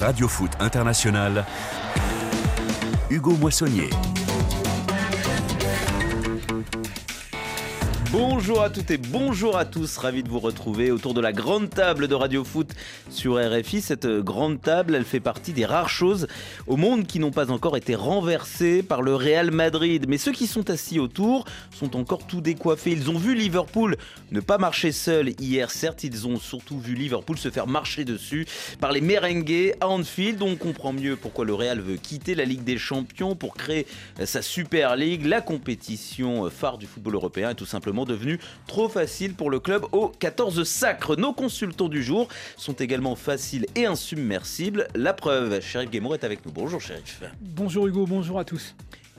Radio Foot International, Hugo Moissonnier. Bonjour à toutes et bonjour à tous, ravi de vous retrouver autour de la grande table de Radio Foot sur RFI. Cette grande table, elle fait partie des rares choses au monde qui n'ont pas encore été renversées par le Real Madrid. Mais ceux qui sont assis autour sont encore tout décoiffés. Ils ont vu Liverpool ne pas marcher seul hier, certes, ils ont surtout vu Liverpool se faire marcher dessus par les merengues à Anfield. On comprend mieux pourquoi le Real veut quitter la Ligue des Champions pour créer sa Super League, la compétition phare du football européen et tout simplement trop facile pour le club aux 14 sacres. Nos consultants du jour sont également faciles et insubmersibles. La preuve, Sheriff Guémour est avec nous. Bonjour Sheriff. Bonjour Hugo, bonjour à tous.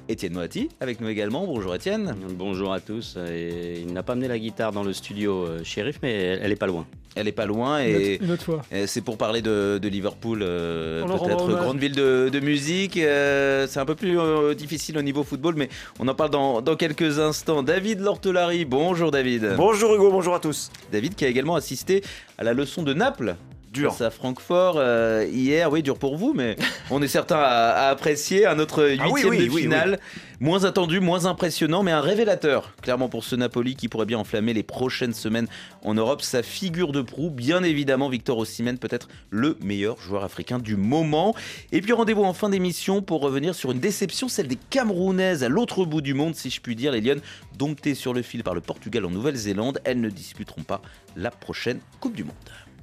Étienne Moati avec nous également. Bonjour Étienne. Bonjour à tous. Et il n'a pas amené la guitare dans le studio, euh, shérif, mais elle, est pas loin. Elle est pas loin et, une autre fois. C'est pour parler de, Liverpool, euh, peut-être grande ville de, musique. Euh, c'est un peu plus difficile au niveau football, mais on en parle dans, dans quelques instants. David Lortelari, bonjour David. Bonjour Hugo, bonjour à tous. David qui a également assisté à la leçon de Naples dur. à Francfort euh, hier, oui, dur pour vous, mais on est certain à, apprécier un autre ah huitième de finale. Moins attendu, moins impressionnant, mais un révélateur, clairement pour ce Napoli qui pourrait bien enflammer les prochaines semaines en Europe. Sa figure de proue, bien évidemment, Victor Osimhen, peut-être le meilleur joueur africain du moment. Et puis rendez-vous en fin d'émission pour revenir sur une déception, celle des Camerounaises à l'autre bout du monde, si je puis dire. Les Lyonnes, domptées sur le fil par le Portugal en Nouvelle-Zélande, elles ne disputeront pas la prochaine Coupe du Monde.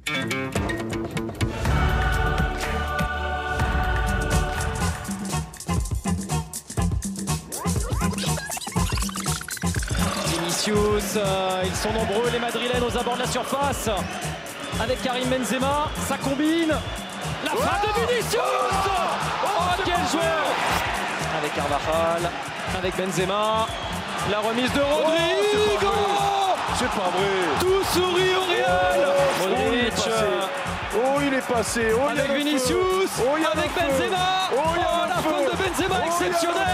Vinicius, euh, ils sont nombreux les Madrilènes aux abords de la surface. Avec Karim Benzema, ça combine. La frappe de Vinicius. Oh quel joueur Avec Carvajal, avec Benzema, la remise de Rodrigo C'est pas vrai. Tout sourit au Real Oh. Oh, avec Vinicius. Oh, avec Benzema. Oh, la faute de Benzema exceptionnelle.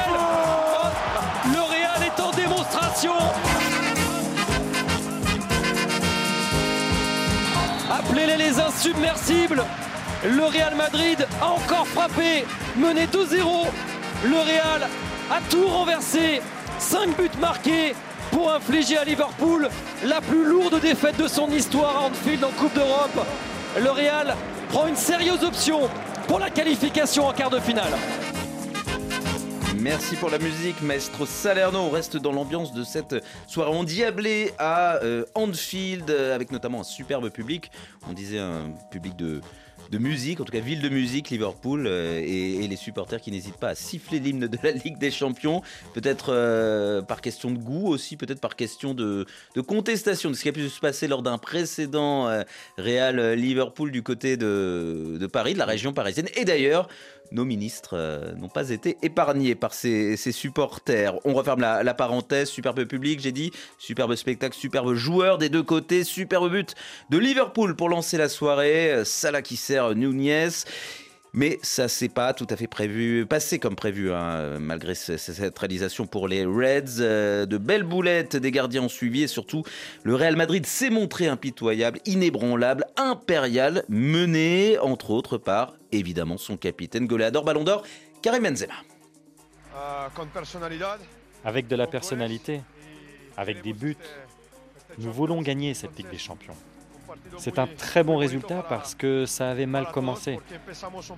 Le Real est en démonstration. Appelez-les les insubmersibles. Le Real Madrid a encore frappé, mené 2-0. Le Real a tout renversé. 5 buts marqués pour infliger à Liverpool la plus lourde défaite de son histoire à Anfield en Coupe d'Europe le Real prend une sérieuse option pour la qualification en quart de finale. Merci pour la musique, maestro Salerno. On reste dans l'ambiance de cette soirée endiablée à euh, Anfield, avec notamment un superbe public. On disait un public de, de musique, en tout cas ville de musique, Liverpool, euh, et, les supporters qui n'hésitent pas à siffler l'hymne de la Ligue des Champions, peut-être euh, par question de goût aussi, peut-être par question de, contestation de ce qui a pu se passer lors d'un précédent euh, Real Liverpool du côté de, de Paris, de la région parisienne. Et d'ailleurs, nos ministres euh, n'ont pas été épargnés par ces, supporters. On referme la, parenthèse, superbe public, j'ai dit, superbe spectacle, superbe joueur des deux côtés, superbe but de Liverpool pour lancer la soirée, Salah qui sert Nunez. Mais ça s'est pas tout à fait prévu, passé comme prévu, hein, malgré cette réalisation pour les Reds. Euh, de belles boulettes des gardiens ont suivi et surtout le Real Madrid s'est montré impitoyable, inébranlable, impérial, mené entre autres par évidemment son capitaine Goleador Ballon d'Or, Karim Benzema. Avec de la personnalité, avec des buts, nous voulons gagner cette Ligue des Champions. C'est un très bon résultat parce que ça avait mal commencé.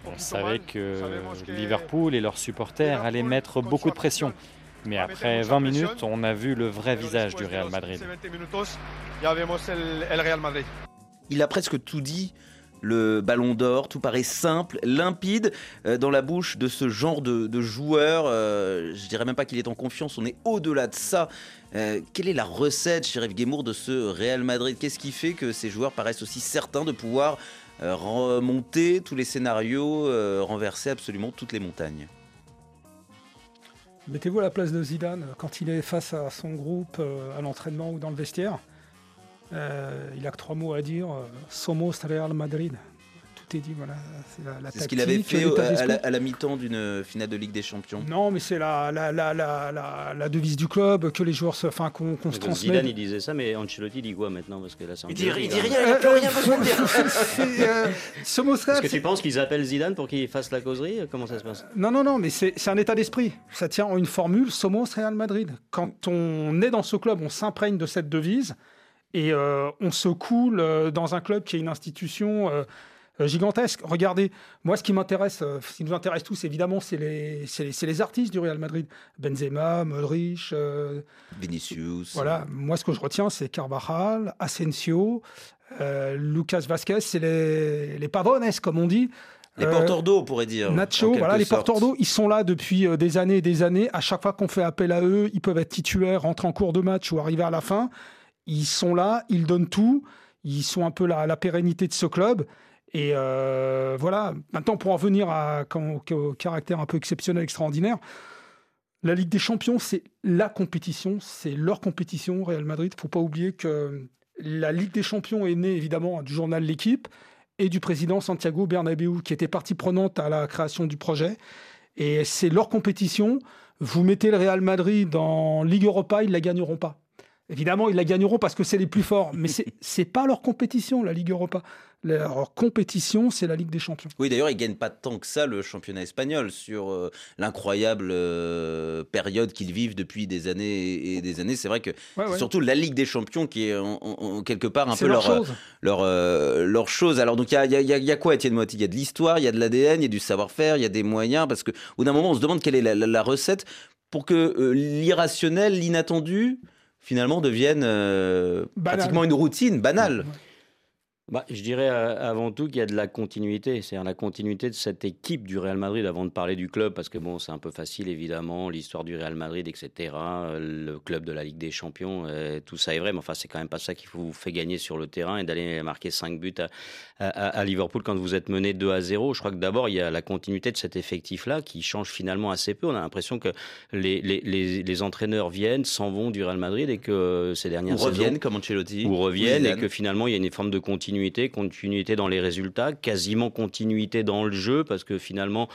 On savait que Liverpool et leurs supporters allaient mettre beaucoup de pression. Mais après 20 minutes, on a vu le vrai visage du Real Madrid. Il a presque tout dit le ballon d'or. Tout paraît simple, limpide euh, dans la bouche de ce genre de, joueur. Euh, je dirais même pas qu'il est en confiance, on est au-delà de ça. Euh, quelle est la recette, Sheriff Guémour, de ce Real Madrid? Qu'est-ce qui fait que ces joueurs paraissent aussi certains de pouvoir remonter tous les scénarios, renverser absolument toutes les montagnes? Mettez-vous à la place de Zidane quand il est face à son groupe à l'entraînement ou dans le vestiaire. Euh, il a que trois mots à dire. Euh, Somos Real Madrid. Tout tout est dit. Voilà, c'est la, la C'est ce qu'il avait fait euh, à, la, à la mi-temps d'une finale de Ligue des Champions. Non, mais c'est la, la, la, la, la, la devise du club que les joueurs se, enfin, qu'on se Donc, Zidane, transmet. il disait ça, mais Ancelotti dit quoi maintenant Parce que là, Il dit, il rien, il n'a plus rien besoin de dire. C'est, euh, Somos Est-ce Real, que tu penses qu'ils appellent Zidane pour qu'il fasse la causerie Comment ça se passe? Non, non, non, mais c'est un état d'esprit. Ça tient en une formule, Somos Real Madrid. Quand on est dans ce club, on s'imprègne de cette devise et euh, on se coule euh, dans un club qui est une institution euh, euh, gigantesque. Regardez, moi, ce qui m'intéresse, euh, ce qui nous intéresse tous, évidemment, c'est les, c'est les, c'est les artistes du Real Madrid. Benzema, Modric, euh, Vinicius. voilà. Moi, ce que je retiens, c'est Carvajal, Asensio, euh, Lucas Vasquez, c'est les, les pavones, comme on dit. Les Euh, porteurs d'eau, on pourrait dire. Nacho, voilà, les sorte. porteurs d'eau, ils sont là depuis euh, des années et des années. À chaque fois qu'on fait appel à eux, ils peuvent être titulaires, rentrer en cours de match ou arriver à la fin. Ils sont là, ils donnent tout. Ils sont un peu la, la pérennité de ce club. Et euh, voilà. Maintenant, pour en venir à, au caractère un peu exceptionnel, extraordinaire, la Ligue des Champions, c'est la compétition, c'est leur compétition, Real Madrid. Faut pas oublier que la Ligue des Champions est née évidemment du journal L'équipe et du président Santiago Bernabéu, qui était partie prenante à la création du projet. Et c'est leur compétition. Vous mettez le Real Madrid en Ligue Europa, ils ne la gagneront pas. Évidemment, ils la gagneront parce que c'est les plus forts, mais c'est pas leur compétition, la Ligue Europa. Leur compétition, c'est la Ligue des Champions. Oui, d'ailleurs, ils gagnent pas tant que ça le championnat espagnol sur euh, l'incroyable euh, période qu'ils vivent depuis des années et des années. C'est vrai que Ouais, c'est ouais. surtout la Ligue des Champions qui est en, quelque part un peu leur leur, chose. leur, euh, leur chose. Alors, donc, il y y y a- quoi, Étienne Moiti Il y a de l'histoire, il y a de l'ADN, il y a du savoir-faire, il y a des moyens. Parce qu'au bout d'un moment, on se demande quelle est la, la- la recette pour que euh, l'irrationnel, l'inattendu, finalement, devienne euh, pratiquement une routine banale. Bah, je dirais euh, avant tout qu'il y a de la continuité, c'est-à-dire la continuité de cette équipe du Real Madrid avant de parler du club, parce que bon, c'est un peu facile évidemment, l'histoire du Real Madrid, etc., euh, le club de la Ligue des Champions, euh, tout ça est vrai, mais enfin c'est quand même pas ça qui vous fait gagner sur le terrain et d'aller marquer 5 buts à, à- à Liverpool quand vous êtes mené 2 à 0. Je crois que d'abord il y a la continuité de cet effectif-là qui change finalement assez peu. On a l'impression que les, les, les, les entraîneurs viennent, s'en vont du Real Madrid et que ces Ou dernières saisons reviennent comme Ancelotti. ou reviennent et que finalement il y a une forme de continuité, continuité dans les résultats, quasiment continuité dans le jeu, parce que finalement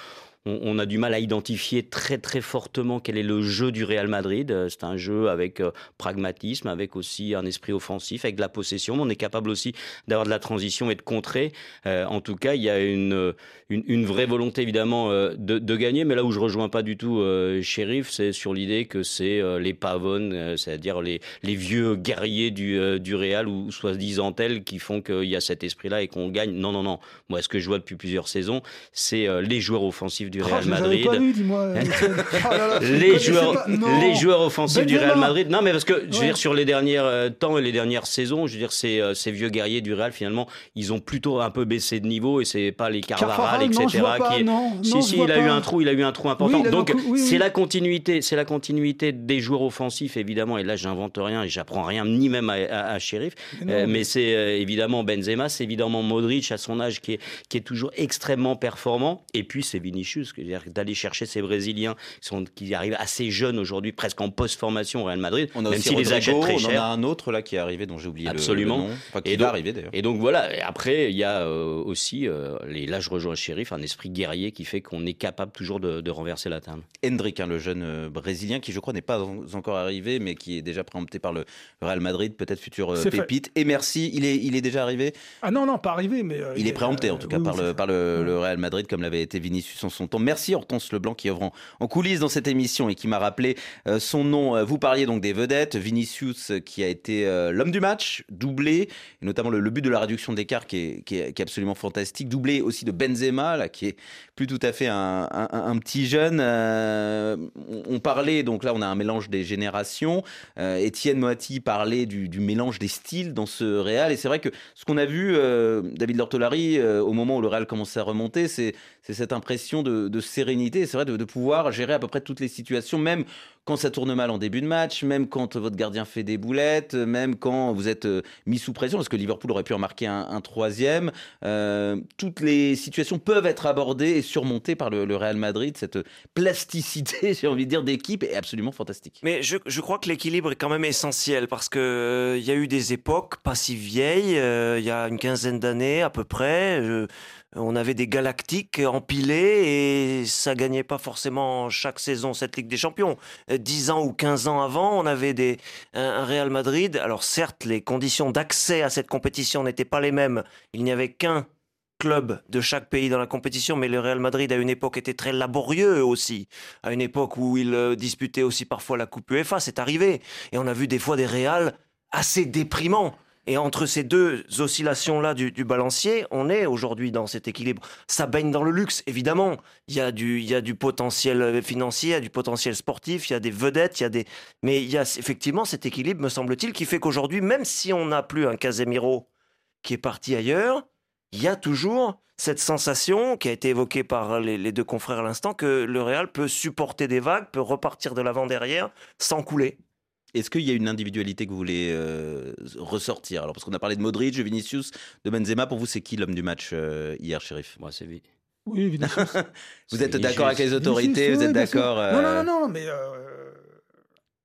on, a du mal à identifier très très fortement quel est le jeu du Real Madrid. Euh, C'est un jeu avec euh, pragmatisme, avec aussi un esprit offensif, avec de la possession. mais On est capable aussi d'avoir de la transition et de contrer. Euh, en tout cas, il y a une, une, vraie volonté évidemment de, gagner, mais là où je rejoins pas du tout euh, Sheriff, c'est sur l'idée que c'est les pavones, c'est-à-dire les, les vieux guerriers du, du Real ou soi-disant tels qui font qu'il y a cet esprit-là et qu'on gagne. Non, non, non. Moi, ce que je vois depuis plusieurs saisons, c'est les joueurs offensifs du Oh, Real Madrid. Oh là là, je Les joueurs, les joueurs offensifs du. Real Madrid. Non, mais parce que je veux dire sur les derniers euh, temps et les dernières saisons, je veux dire ces, euh, ces vieux guerriers du Real finalement, ils ont plutôt un peu baissé de niveau et c'est pas les Carvajal, Carvajal, etc. non, je vois pas, qui est- non, non, si je si, vois il a eu un trou, il a eu un trou important. Donc c'est oui. la continuité, c'est la continuité des joueurs offensifs évidemment. Et là, j'invente rien et j'apprends rien ni même à, à, à Sheriff. Mais non, Euh, mais- c'est évidemment Benzema, c'est évidemment Modric à son âge qui est, qui est toujours extrêmement performant. Et puis c'est Vinicius, c'est-à-dire d'aller chercher ces Brésiliens qui, sont, qui arrivent assez jeunes aujourd'hui, presque en post-formation au Real Madrid, On a même aussi s'ils les achètent très on en cher. a un autre là qui est arrivé dont j'ai oublié le- Absolument. le, nom. Enfin, qui Et va arriver d'ailleurs. Et donc voilà, et après, il y a euh, aussi, euh, les, là je rejoins Sheriff, un esprit guerrier qui fait qu'on est capable toujours de, de renverser la table. Hendrik, hein, le jeune euh, brésilien qui je crois n'est pas en- encore arrivé mais qui est déjà préempté par le Real Madrid, peut-être futur euh, fait. pépite. Et merci, il est, il est déjà arrivé. Ah non, non, pas arrivé, mais. euh, Il est préempté en tout cas oui, par, le, par le, le Real Madrid comme l'avait été Vinicius en son Merci Hortense Leblanc qui œuvre en, coulisses dans cette émission et qui m'a rappelé euh, son nom. Euh, Vous parliez donc des vedettes, Vinicius euh, qui a été l'homme du match, doublé, notamment le, but de la réduction d'écart qui qui, est, absolument fantastique, doublé aussi de Benzema là, qui est plus tout à fait un, petit jeune. On, parlait, donc là on a un mélange des générations. Étienne Moati parlait du, mélange des styles dans ce Real. Et c'est vrai que ce qu'on a vu, David Lortolari, au moment où le Real commençait à remonter, c'est cette impression de, de sérénité. C'est vrai de, de pouvoir gérer à peu près toutes les situations, même quand ça tourne mal en début de match, même quand votre gardien fait des boulettes, même quand vous êtes euh, mis sous pression, parce que Liverpool aurait pu en marquer un, troisième. Euh, toutes les situations peuvent être abordées et surmontées par le, Real Madrid. Cette plasticité, j'ai envie de dire, d'équipe est absolument fantastique. Mais je, crois que l'équilibre est quand même essentiel parce que euh, il y a eu des époques pas si vieilles, euh, il y a une quinzaine d'années à peu près. euh, on avait des galactiques empilés et ça gagnait pas forcément chaque saison cette Ligue des Champions. 10 ans ou 15 ans avant, on avait des, un Real Madrid. Alors certes, les conditions d'accès à cette compétition n'étaient pas les mêmes. Il n'y avait qu'un club de chaque pays dans la compétition, mais le Real Madrid à une époque était très laborieux aussi. À une époque où il euh, disputait aussi parfois la Coupe UEFA, c'est arrivé. Et on a vu des fois des Reals assez déprimants. Et entre ces deux oscillations-là du, balancier, on est aujourd'hui dans cet équilibre. Ça baigne dans le luxe, évidemment. Il y, a du, il y a du potentiel financier, il y a du potentiel sportif, il y a des vedettes, il y a des... Mais il y a effectivement cet équilibre, me semble-t-il, qui fait qu'aujourd'hui, même si on n'a plus un Casemiro qui est parti ailleurs, il y a toujours cette sensation qui a été évoquée par les, deux confrères à l'instant que le Real peut supporter des vagues, peut repartir de l'avant derrière sans couler. Est-ce qu'il y a une individualité que vous voulez euh, ressortir? Alors parce qu'on a parlé de Modric, de Vinicius, de Benzema. Pour vous, c'est qui l'homme du match euh, hier, shérif? Moi, c'est lui. Oui, Vinicius. vous êtes d'accord avec les autorités? Vous êtes d'accord Non, non, non, non, mais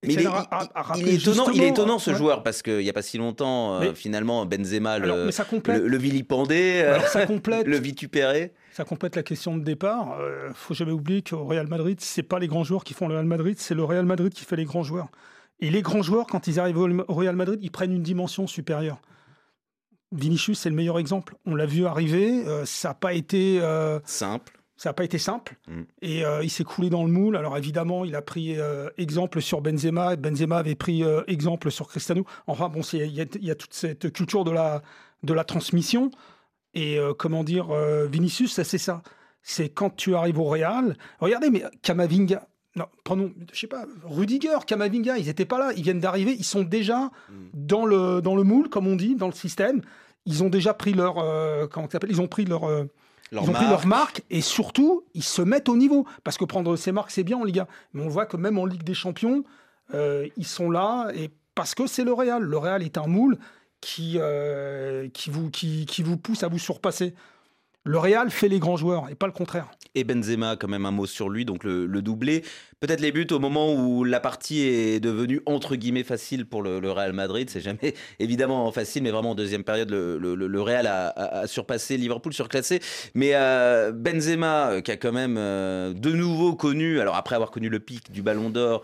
il, est, étonnant, il est étonnant ce joueur parce qu'il n'y a pas si longtemps, euh, finalement, Benzema le, le, le, vilipendé, euh, ça complète, le vitupéré. Ça complète la question de départ. Il euh, faut jamais oublier qu'au Real Madrid, c'est pas les grands joueurs qui font le Real Madrid, c'est le Real Madrid qui fait les grands joueurs. Et les grands joueurs, quand ils arrivent au Real Madrid, ils prennent une dimension supérieure. Vinicius, c'est le meilleur exemple. On l'a vu arriver, ça n'a pas été simple. Ça n'a pas été simple mm. et euh, il s'est coulé dans le moule. Alors évidemment, il a pris euh, exemple sur Benzema. Benzema avait pris euh, exemple sur Cristiano. Enfin bon, il y, y, a toute cette culture de la, de la transmission. Et comment dire, Vinicius, ça c'est ça. C'est quand tu arrives au Real. Regardez, mais Kamavinga, non, prenons, je sais pas, Rudiger, Kamavinga, ils n'étaient pas là. Ils viennent d'arriver. Ils sont déjà mm. dans, le, dans le moule, comme on dit, dans le système. Ils ont déjà pris leur, comment Ils ont pris leur ils ont pris leur marque et surtout, ils se mettent au niveau. Parce que prendre ces marques, c'est bien en Ligue 1. Mais on voit que même en Ligue des Champions, euh, ils sont là et parce que c'est le Real. Le Real est un moule qui, euh, qui, vous, qui, qui vous pousse à vous surpasser. Le Real fait les grands joueurs et pas le contraire. Et Benzema, quand même un mot sur lui, donc le, doublé. Peut-être les buts au moment où la partie est devenue entre guillemets facile pour le, Real Madrid. C'est jamais évidemment facile, mais vraiment en deuxième période, le, Real a, surpassé Liverpool, surclassé. Mais euh, Benzema, euh, qui a quand même euh, de nouveau connu, alors après avoir connu le pic du Ballon d'Or,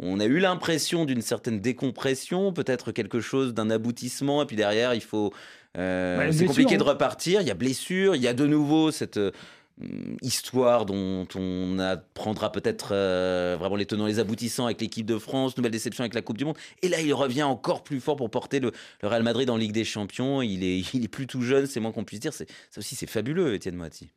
on a eu l'impression d'une certaine décompression, peut-être quelque chose d'un aboutissement, et puis derrière, il faut euh, bah, c'est compliqué de repartir. Il y a blessure. Il y a de nouveau cette euh, histoire dont on apprendra peut-être euh, vraiment les tenants les aboutissants avec l'équipe de France, nouvelle déception avec la Coupe du Monde. Et là, il revient encore plus fort pour porter le, Real Madrid en Ligue des Champions. Il est, il est plus tout jeune, c'est moins qu'on puisse dire. Ça aussi, c'est fabuleux, Étienne Moati.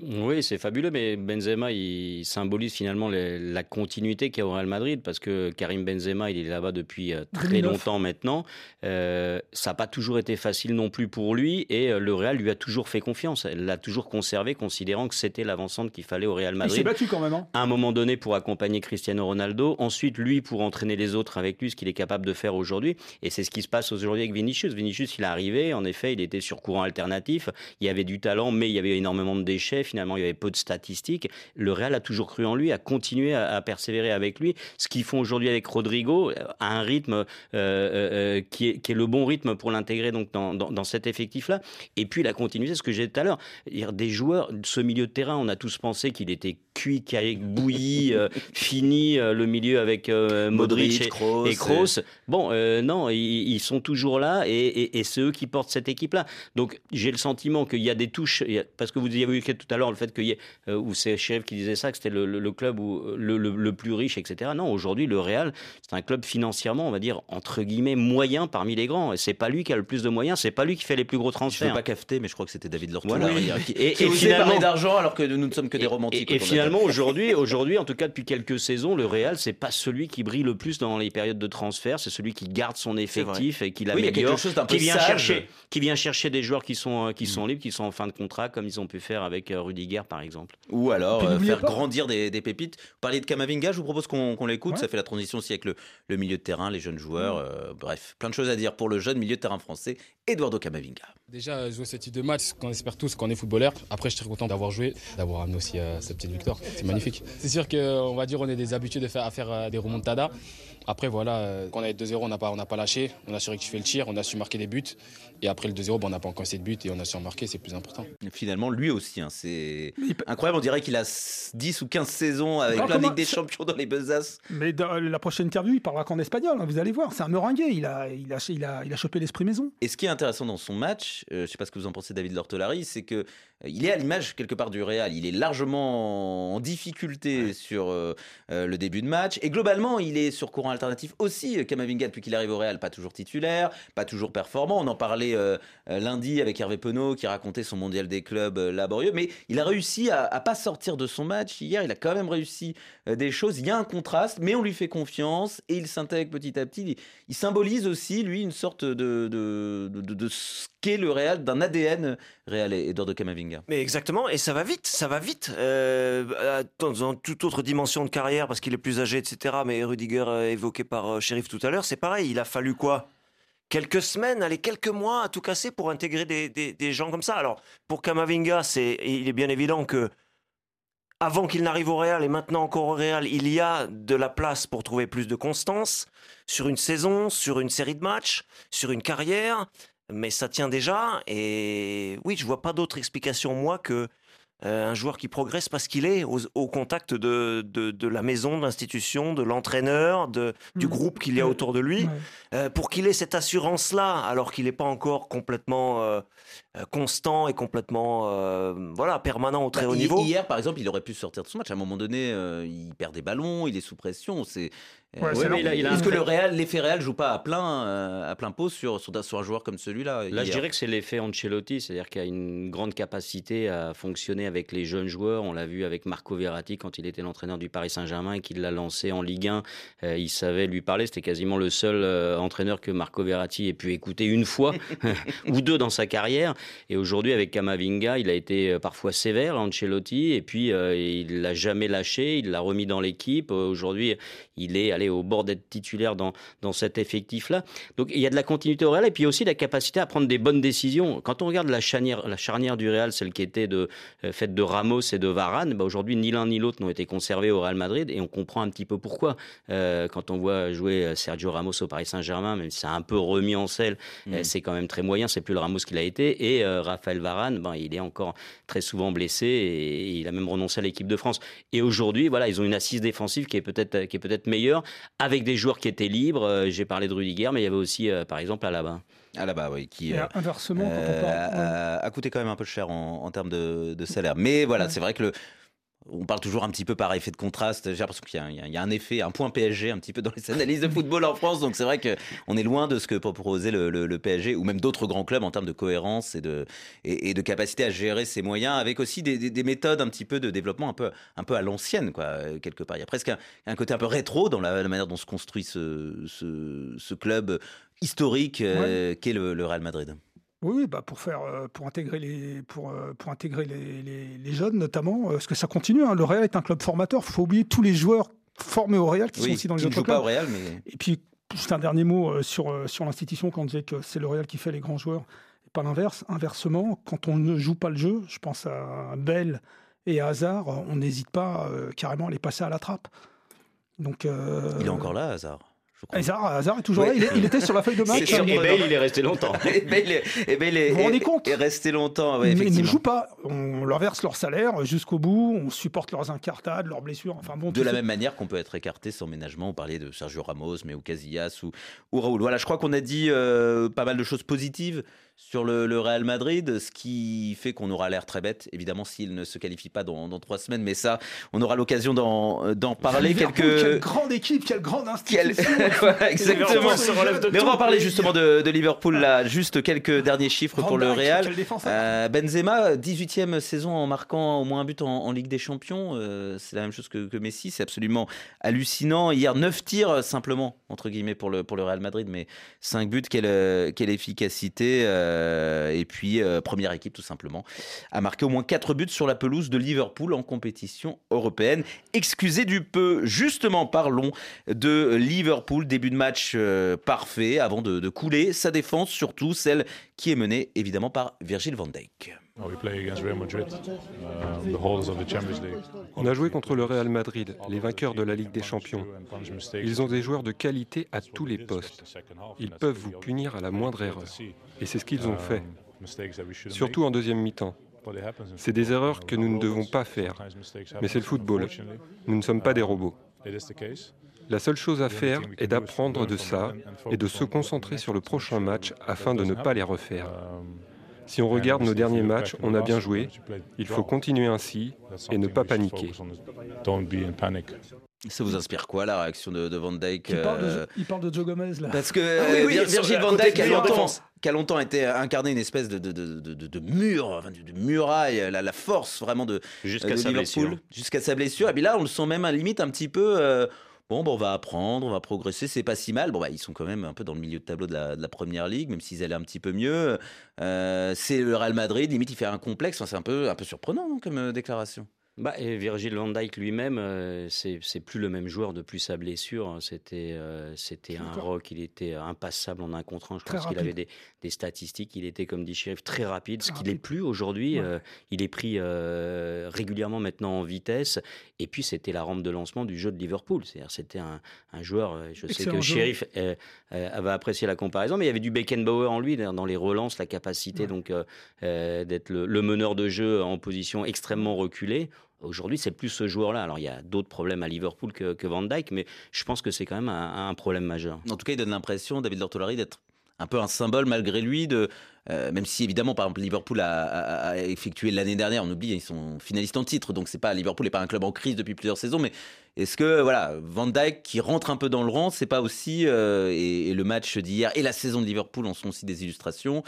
Oui, c'est fabuleux, mais Benzema, il symbolise finalement la continuité qu'il y a au Real Madrid, parce que Karim Benzema, il est là-bas depuis euh, très longtemps maintenant. Euh, ça n'a pas toujours été facile non plus pour lui, et euh, le Real lui a toujours fait confiance. Elle l'a toujours conservé, considérant que c'était l'avancante qu'il fallait au Real Madrid. Il s'est battu quand même. Hein. À un moment donné, pour accompagner Cristiano Ronaldo. Ensuite, lui, pour entraîner les autres avec lui, ce qu'il est capable de faire aujourd'hui. Et c'est ce qui se passe aujourd'hui avec Vinicius. Vinicius, il est arrivé, en effet, il était sur courant alternatif. Il y avait du talent, mais il y avait énormément de déchets finalement il y avait peu de statistiques. Le Real a toujours cru en lui, a continué à, persévérer avec lui. Ce qu'ils font aujourd'hui avec Rodrigo, à un rythme euh, euh, qui, est, qui, est, le bon rythme pour l'intégrer donc dans, dans, cet effectif-là. Et puis la continuité, ce que j'ai dit tout à l'heure, des joueurs ce milieu de terrain, on a tous pensé qu'il était cuit, bouilli, euh, fini le milieu avec Modric, et, Kroos. Bon, non, ils, sont toujours là et, et, c'est eux qui portent cette équipe-là. Donc j'ai le sentiment qu'il y a des touches, parce que vous y avez eu tout à l'heure le fait qu'il y ait, euh, ou c'est Chérif qui disait ça, que c'était le, club où, euh, le, plus riche, etc. Non, aujourd'hui, le Real, c'est un club financièrement, on va dire, entre guillemets, moyen parmi les grands. Et c'est pas lui qui a le plus de moyens, c'est pas lui qui fait les plus gros transferts. Je veux pas cafeter, mais je crois que c'était David Lortoula qui, et, et, finalement d'argent alors que nous ne sommes que des romantiques. Et, finalement, aujourd'hui, aujourd'hui, en tout cas depuis quelques saisons, le Real, c'est pas celui qui brille le plus dans les périodes de transfert, c'est celui qui garde son effectif et qui l'améliore, qui vient chercher, qui vient chercher des joueurs qui sont euh, qui sont mm. libres, qui sont en fin de contrat, comme ils ont pu faire avec Rudy par exemple. Ou alors euh, faire grandir des, pépites. Vous parliez de Kamavinga, je vous propose qu'on l'écoute. Ça fait la transition aussi avec le, milieu de terrain, les jeunes joueurs. Euh, bref, plein de choses à dire pour le jeune milieu de terrain français, Eduardo Kamavinga. Déjà, jouer ce type de match, qu'on espère tous qu'on est footballeur. Après, je suis très content d'avoir joué, d'avoir amené aussi euh, cette petite victoire. C'est magnifique. C'est sûr qu'on va dire on est des habitués de faire, à faire euh, des remontadas. Après, voilà, euh, quand on a 2-0, on n'a pas, pas lâché. On a su rectifier le tir, on a su marquer des buts. Et après le 2-0, bon, on n'a pas encore essayé de but et on a su en marquer, c'est plus important. Et finalement, lui aussi, hein, c'est incroyable. On dirait qu'il a 10 ou 15 saisons avec plein de Ligue des Champions dans les besaces. Mais dans la prochaine interview, il parlera qu'en espagnol. Hein, vous allez voir, c'est un meringué. Il a, il a, il a, il a chopé l'esprit maison. Et ce qui est intéressant dans son match, euh, je sais pas ce que vous en pensez, David Lortolari, c'est que il est à l'image quelque part du Real. Il est largement en difficulté sur euh, euh, le début de match. Et globalement, il est sur courant alternatif aussi. Kamavinga, depuis qu'il arrive au Real, pas toujours titulaire, pas toujours performant. On en parlait lundi avec Hervé Penaud qui racontait son mondial des clubs laborieux. Mais il a réussi à, à pas sortir de son match. Hier, il a quand même réussi des choses. Il y a un contraste, mais on lui fait confiance et il s'intègre petit à petit. Il, symbolise aussi, lui, une sorte de, de, de, de ce qu'est le Real, d'un ADN réel, Eduardo Kamavinga. Mais exactement, et ça va vite, ça va vite. Euh, dans, toute autre dimension de carrière, parce qu'il est plus âgé, etc. Mais Rudiger, euh, évoqué par euh, Sheriff tout à l'heure, c'est pareil. Il a fallu quoi? Quelques semaines, allez, quelques mois à tout casser pour intégrer des, des, gens comme ça. Alors, pour Kamavinga, c'est, il est bien évident que avant qu'il n'arrive au Real et maintenant encore au Real, il y a de la place pour trouver plus de constance sur une saison, sur une série de matchs, sur une carrière mais ça tient déjà. Et oui, je vois pas d'autre explication, moi, que euh, un joueur qui progresse parce qu'il est au, contact de, de, la maison, de l'institution, de l'entraîneur, du mmh. groupe qu'il y a autour de lui, euh, pour qu'il ait cette assurance-là, alors qu'il n'est pas encore complètement euh, constant et complètement voilà, permanent au très bah, haut niveau. Hier, par exemple, il aurait pu sortir de son match. À un moment donné, il perd des ballons, il est sous pression. C'est est-ce que le Real, l'effet Real joue pas à plein, euh, à plein pot sur, sur, un joueur comme celui-là Là, je dirais que c'est l'effet Ancelotti, c'est-à-dire qu'il a une grande capacité à fonctionner avec les jeunes joueurs. On l'a vu avec Marco Verratti quand il était l'entraîneur du Paris Saint-Germain et qu'il l'a lancé en Ligue 1. Euh, il savait lui parler. C'était quasiment le seul euh, entraîneur que Marco Verratti ait pu écouter une fois ou deux dans sa carrière. Et aujourd'hui, avec Kamavinga, il a été parfois sévère, Ancelotti, et puis il l'a jamais lâché. Il l'a remis dans l'équipe. Aujourd'hui, il est au bord d'être titulaire dans, dans cet effectif-là. Donc il y a de la continuité au Real et puis aussi la capacité à prendre des bonnes décisions. Quand on regarde la charnière, la charnière du Real, celle qui était de, euh, faite de Ramos et de Varane, bah aujourd'hui ni l'un ni l'autre n'ont été conservés au Real Madrid et on comprend un petit peu pourquoi. Euh, quand on voit jouer euh, Sergio Ramos au Paris Saint-Germain, même si c'est un peu remis en selle, mm. c'est quand même très moyen, c'est plus le Ramos qu'il a été. Et Raphaël Varane, ben, il est encore très souvent blessé et, il a même renoncé à l'équipe de France. Et aujourd'hui, voilà, ils ont une assise défensive qui est peut-être qui est peut-être meilleure avec des joueurs qui étaient libres. Euh, j'ai parlé de Rudiger, mais il y avait aussi, euh, par exemple, Alaba. Alaba, oui, qui euh, inversement, quand on parle, a, coûté quand même un peu cher en, termes de, de, salaire. Mais voilà, c'est vrai que le, on parle toujours un petit peu par effet de contraste. J'ai l'impression qu'il y, a un effet, un point PSG un petit peu dans les analyses de football en France. Donc c'est vrai qu'on est loin de ce que peut proposer le, PSG ou même d'autres grands clubs en termes de cohérence et de, et, de capacité à gérer ses moyens avec aussi des, méthodes un petit peu de développement un peu, un peu à l'ancienne, quoi, quelque part. Il y a presque un, côté un peu rétro dans la, manière dont se construit ce, ce, club historique euh, qu'est le Real Madrid. Oui, bah pour faire, euh, pour intégrer les, pour, euh, pour intégrer les, les, jeunes notamment, euh, parce que ça continue. Hein. le Real est un club formateur. Il faut oublier tous les joueurs formés au Real qui sont aussi dans les autres clubs. Pas au Real, mais... Et puis juste un dernier mot sur sur l'institution quand on disait que c'est le Real qui fait les grands joueurs, et pas l'inverse. Inversement, quand on ne joue pas le jeu, je pense à Bell et à Hazard, on n'hésite pas carrément à les passer à la trappe. Donc il est encore là, Hazard. Hazard, est toujours là. Il, était sur la feuille de match. Et Bale, il est resté longtemps. et Bale, est, vous vous rendez compte est resté longtemps. Ouais, mais ils ne jouent pas. On leur verse leur salaire jusqu'au bout. On supporte leurs incartades, leurs blessures. Enfin bon. De la même manière qu'on peut être écarté sans ménagement. On parlait de Sergio Ramos, mais ou Casillas ou, ou Raoul. Voilà, je crois qu'on a dit euh, pas mal de choses positives sur le, Real Madrid, ce qui fait qu'on aura l'air très bête, évidemment, s'il ne se qualifie pas dans, trois semaines. Mais ça, on aura l'occasion d'en parler. Quelques... Quelle grande équipe, quelle grande institution. exactement. Mais on va en parler justement de, Liverpool là. Juste quelques derniers chiffres pour le Real. Euh, Benzema, 18e saison en marquant au moins un but en, Ligue des Champions. Euh, c'est la même chose que, Messi. C'est absolument hallucinant. Hier, 9 tirs simplement entre guillemets pour le pour le Real Madrid, mais 5 buts. Quelle, quelle efficacité. Euh, et puis, première équipe tout simplement, a marqué au moins 4 buts sur la pelouse de Liverpool en compétition européenne. Excusez du peu, justement, parlons de Liverpool. Début de match parfait avant de couler sa défense, surtout celle qui est menée évidemment par Virgil van Dijk. Uh, On a joué contre le Real Madrid, les vainqueurs de la Ligue des Champions. Ils ont des joueurs de qualité à tous les postes. Ils peuvent vous punir à la moindre erreur. Et c'est ce qu'ils ont fait. Surtout en deuxième mi-temps. C'est des erreurs que nous ne devons pas faire. Mais c'est le football. Nous ne sommes pas des robots. La seule chose à faire est d'apprendre de ça et de se concentrer sur le prochain match afin de ne pas les refaire. Si on regarde nos derniers matchs, on a bien joué. Il faut continuer ainsi et ne pas paniquer. Ça vous inspire quoi la réaction de, Van Dijk il parle, de, euh, il parle de Joe Gomez là. Parce que ah Virgil Van Dijk a longtemps, qui a longtemps été incarné une espèce de, de, de mur, de, muraille, la, la, force vraiment de, jusqu'à sa blessure. Jusqu'à sa blessure. Et puis là, on le sent même à limite un petit peu. Euh, bon, on va apprendre, on va progresser, c'est pas si mal. Bon, bah, ils sont quand même un peu dans le milieu de tableau de la, première ligue, même s'ils allaient un petit peu mieux. Euh, c'est le Real Madrid, limite, il fait un complexe. c'est un peu, un peu surprenant comme euh, déclaration. Bah, et Virgil van Dijk lui-même, euh, c'est plus le même joueur depuis sa blessure. C'était euh, c'était un rock, il était impassable en un contre un. Je pense qu'il avait des, des, statistiques, il était comme dit Sheriff très rapide, ce qu'il n'est plus aujourd'hui. Euh, il est pris régulièrement maintenant en vitesse. Et puis c'était la rampe de lancement du jeu de Liverpool. C'est-à-dire c'était un, un, joueur. Je sais que Sheriff avait apprécié la comparaison, mais il y avait du Beckenbauer en lui dans les relances, la capacité donc d'être le, le meneur de jeu en position extrêmement reculée. Aujourd'hui, c'est plus ce joueur-là. Alors, il y a d'autres problèmes à Liverpool que, Van Dyke, mais je pense que c'est quand même un, problème majeur. En tout cas, il donne l'impression, David Lortolari, d'être un peu un symbole malgré lui de euh, même si évidemment par exemple Liverpool a, effectué l'année dernière on oublie ils sont finalistes en titre donc c'est pas Liverpool n'est pas un club en crise depuis plusieurs saisons mais est-ce que voilà, Van Dijk qui rentre un peu dans le rang, c'est pas aussi euh, et, le match d'hier et la saison de Liverpool en sont aussi des illustrations.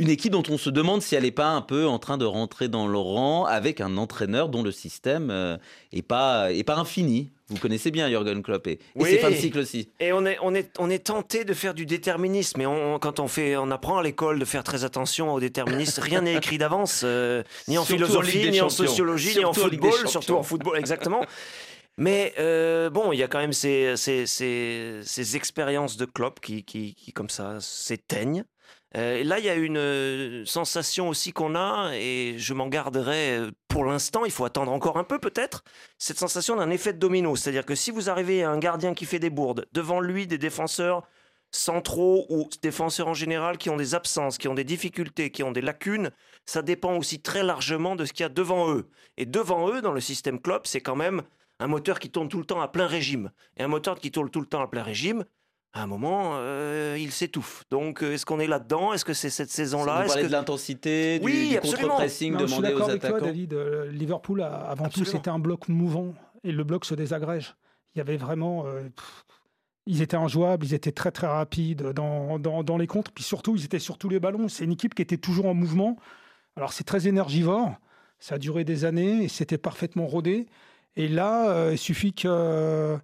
Une équipe dont on se demande si elle n'est pas un peu en train de rentrer dans le rang avec un entraîneur dont le système euh, est pas est pas infini. Vous connaissez bien Jürgen Klopp et, et ses fins de cycle aussi. Et on est, on est, on est tenté de faire du déterminisme. Et on, quand on, fait, on apprend à l'école de faire très attention au déterminisme, rien n'est écrit d'avance, euh, ni en philosophie, ni en sociologie, ni en football, surtout en football, exactement. Mais euh, bon, il y a quand même ces, ces, ces, ces expériences de Klopp qui, qui, qui comme ça, s'éteignent. Euh, là, il y a une euh, sensation aussi qu'on a, et je m'en garderai euh, pour l'instant, il faut attendre encore un peu peut-être, cette sensation d'un effet de domino. C'est-à-dire que si vous arrivez à un gardien qui fait des bourdes, devant lui des défenseurs centraux ou défenseurs en général qui ont des absences, qui ont des difficultés, qui ont des lacunes, ça dépend aussi très largement de ce qu'il y a devant eux. Et devant eux, dans le système Klopp, c'est quand même un moteur qui tourne tout le temps à plein régime. Et un moteur qui tourne tout le temps à plein régime, à un moment, euh, il s'étouffe. Donc, euh, est-ce qu'on est là-dedans? Est-ce que c'est cette saison-là? Vous parlez de l'intensité, du, du contre-pressing demandé aux attaquants avec toi, David. Euh, Liverpool, avant tout, c'était un bloc mouvant et le bloc se désagrège. Il y avait vraiment. ils étaient injouables, ils étaient très très rapides dans, dans, dans, les contres, puis surtout, ils étaient sur tous les ballons. C'est une équipe qui était toujours en mouvement. Alors, c'est très énergivore. Ça a duré des années et c'était parfaitement rodé. Et là, euh, il suffit que euh,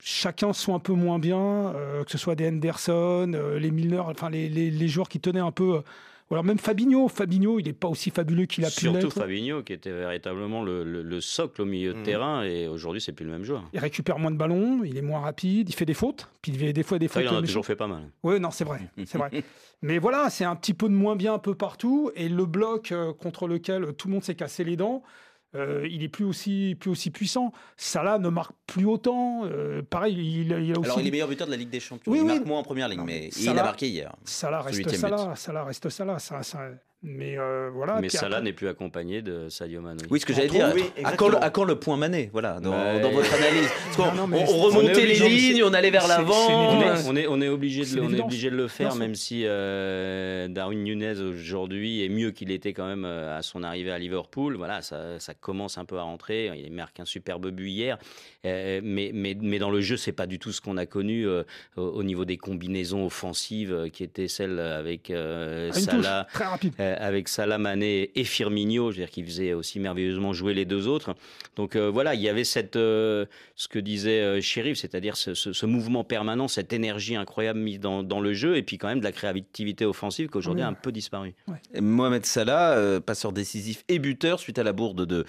chacun soit un peu moins bien, euh, que ce soit des Henderson, les Milner, enfin les, les, joueurs qui tenaient un peu. Voilà, même Fabinho, Fabinho, il n'est pas aussi fabuleux qu'il a pu l'être. Surtout Fabinho, qui était véritablement le, le, socle au milieu de mm. terrain, et aujourd'hui, c'est plus le même joueur. Il récupère moins de ballons, il est moins rapide, il fait des fautes, puis il fait des fois des fautes. il en a toujours fait pas mal. Oui, non, c'est vrai, c'est vrai. Mais voilà, c'est un petit peu de moins bien un peu partout, et le bloc contre lequel tout le monde s'est cassé les dents, euh, il est plus aussi, plus aussi puissant. Salah ne marque plus autant. Euh, pareil, il, il, a aussi. Alors, il est meilleur buteur de la Ligue des Champions. il marque moins en première ligne, mais il a marqué hier. Salah reste Salah. Salah reste Salah. Ça, ça, mais euh, voilà. Mais Salah n'est plus accompagné de Sadio Mané. Oui, ce que j'allais dire. à, quand le, point Mané Voilà, dans, votre analyse. on, remontait les lignes, on allait vers l'avant. On est, on est obligé de, on est obligé de le faire, même si euh, Darwin Nunez aujourd'hui est mieux qu'il était quand même euh, à son arrivée à Liverpool. Voilà, ça, ça commence un peu à rentrer. Il marque un superbe but hier, mais, mais, mais dans le jeu, c'est pas du tout ce qu'on a connu au niveau des combinaisons offensives qui étaient celles avec Salah. très rapide avec Salah, Mané et Firmino, je veux dire qui faisait aussi merveilleusement jouer les deux autres. Donc voilà, il y avait cette, ce que disait Sheriff, c'est-à-dire ce, mouvement permanent, cette énergie incroyable mise dans, dans, le jeu, et puis quand même de la créativité offensive qu'aujourd'hui a un peu disparu. Mohamed Salah, passeur décisif et buteur suite à la bourde de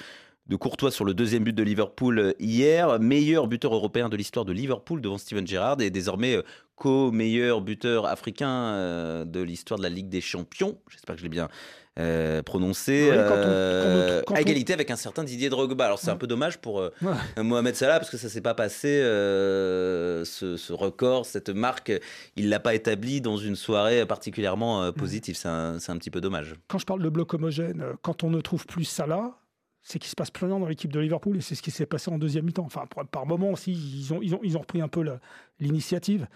de Courtois sur le deuxième but de Liverpool euh, hier, meilleur buteur européen de l'histoire de Liverpool devant Steven Gerrard et désormais euh, co-meilleur buteur africain euh, de l'histoire de la Ligue des Champions. J'espère que je l'ai bien prononcé. à égalité avec un certain Didier Drogba. Alors c'est un peu dommage pour Mohamed Salah parce que ça s'est pas passé ce, record, cette marque, il l'a pas établi dans une soirée particulièrement positive. C'est un, un petit peu dommage. Quand je parle de bloc homogène, quand on ne trouve plus Salah, c'est qu'il se passe plein dans l'équipe de Liverpool et c'est ce qui s'est passé en deuxième mi-temps. Enfin, par, moment aussi, ils ont, ils ont, ils ont repris un peu l'initiative.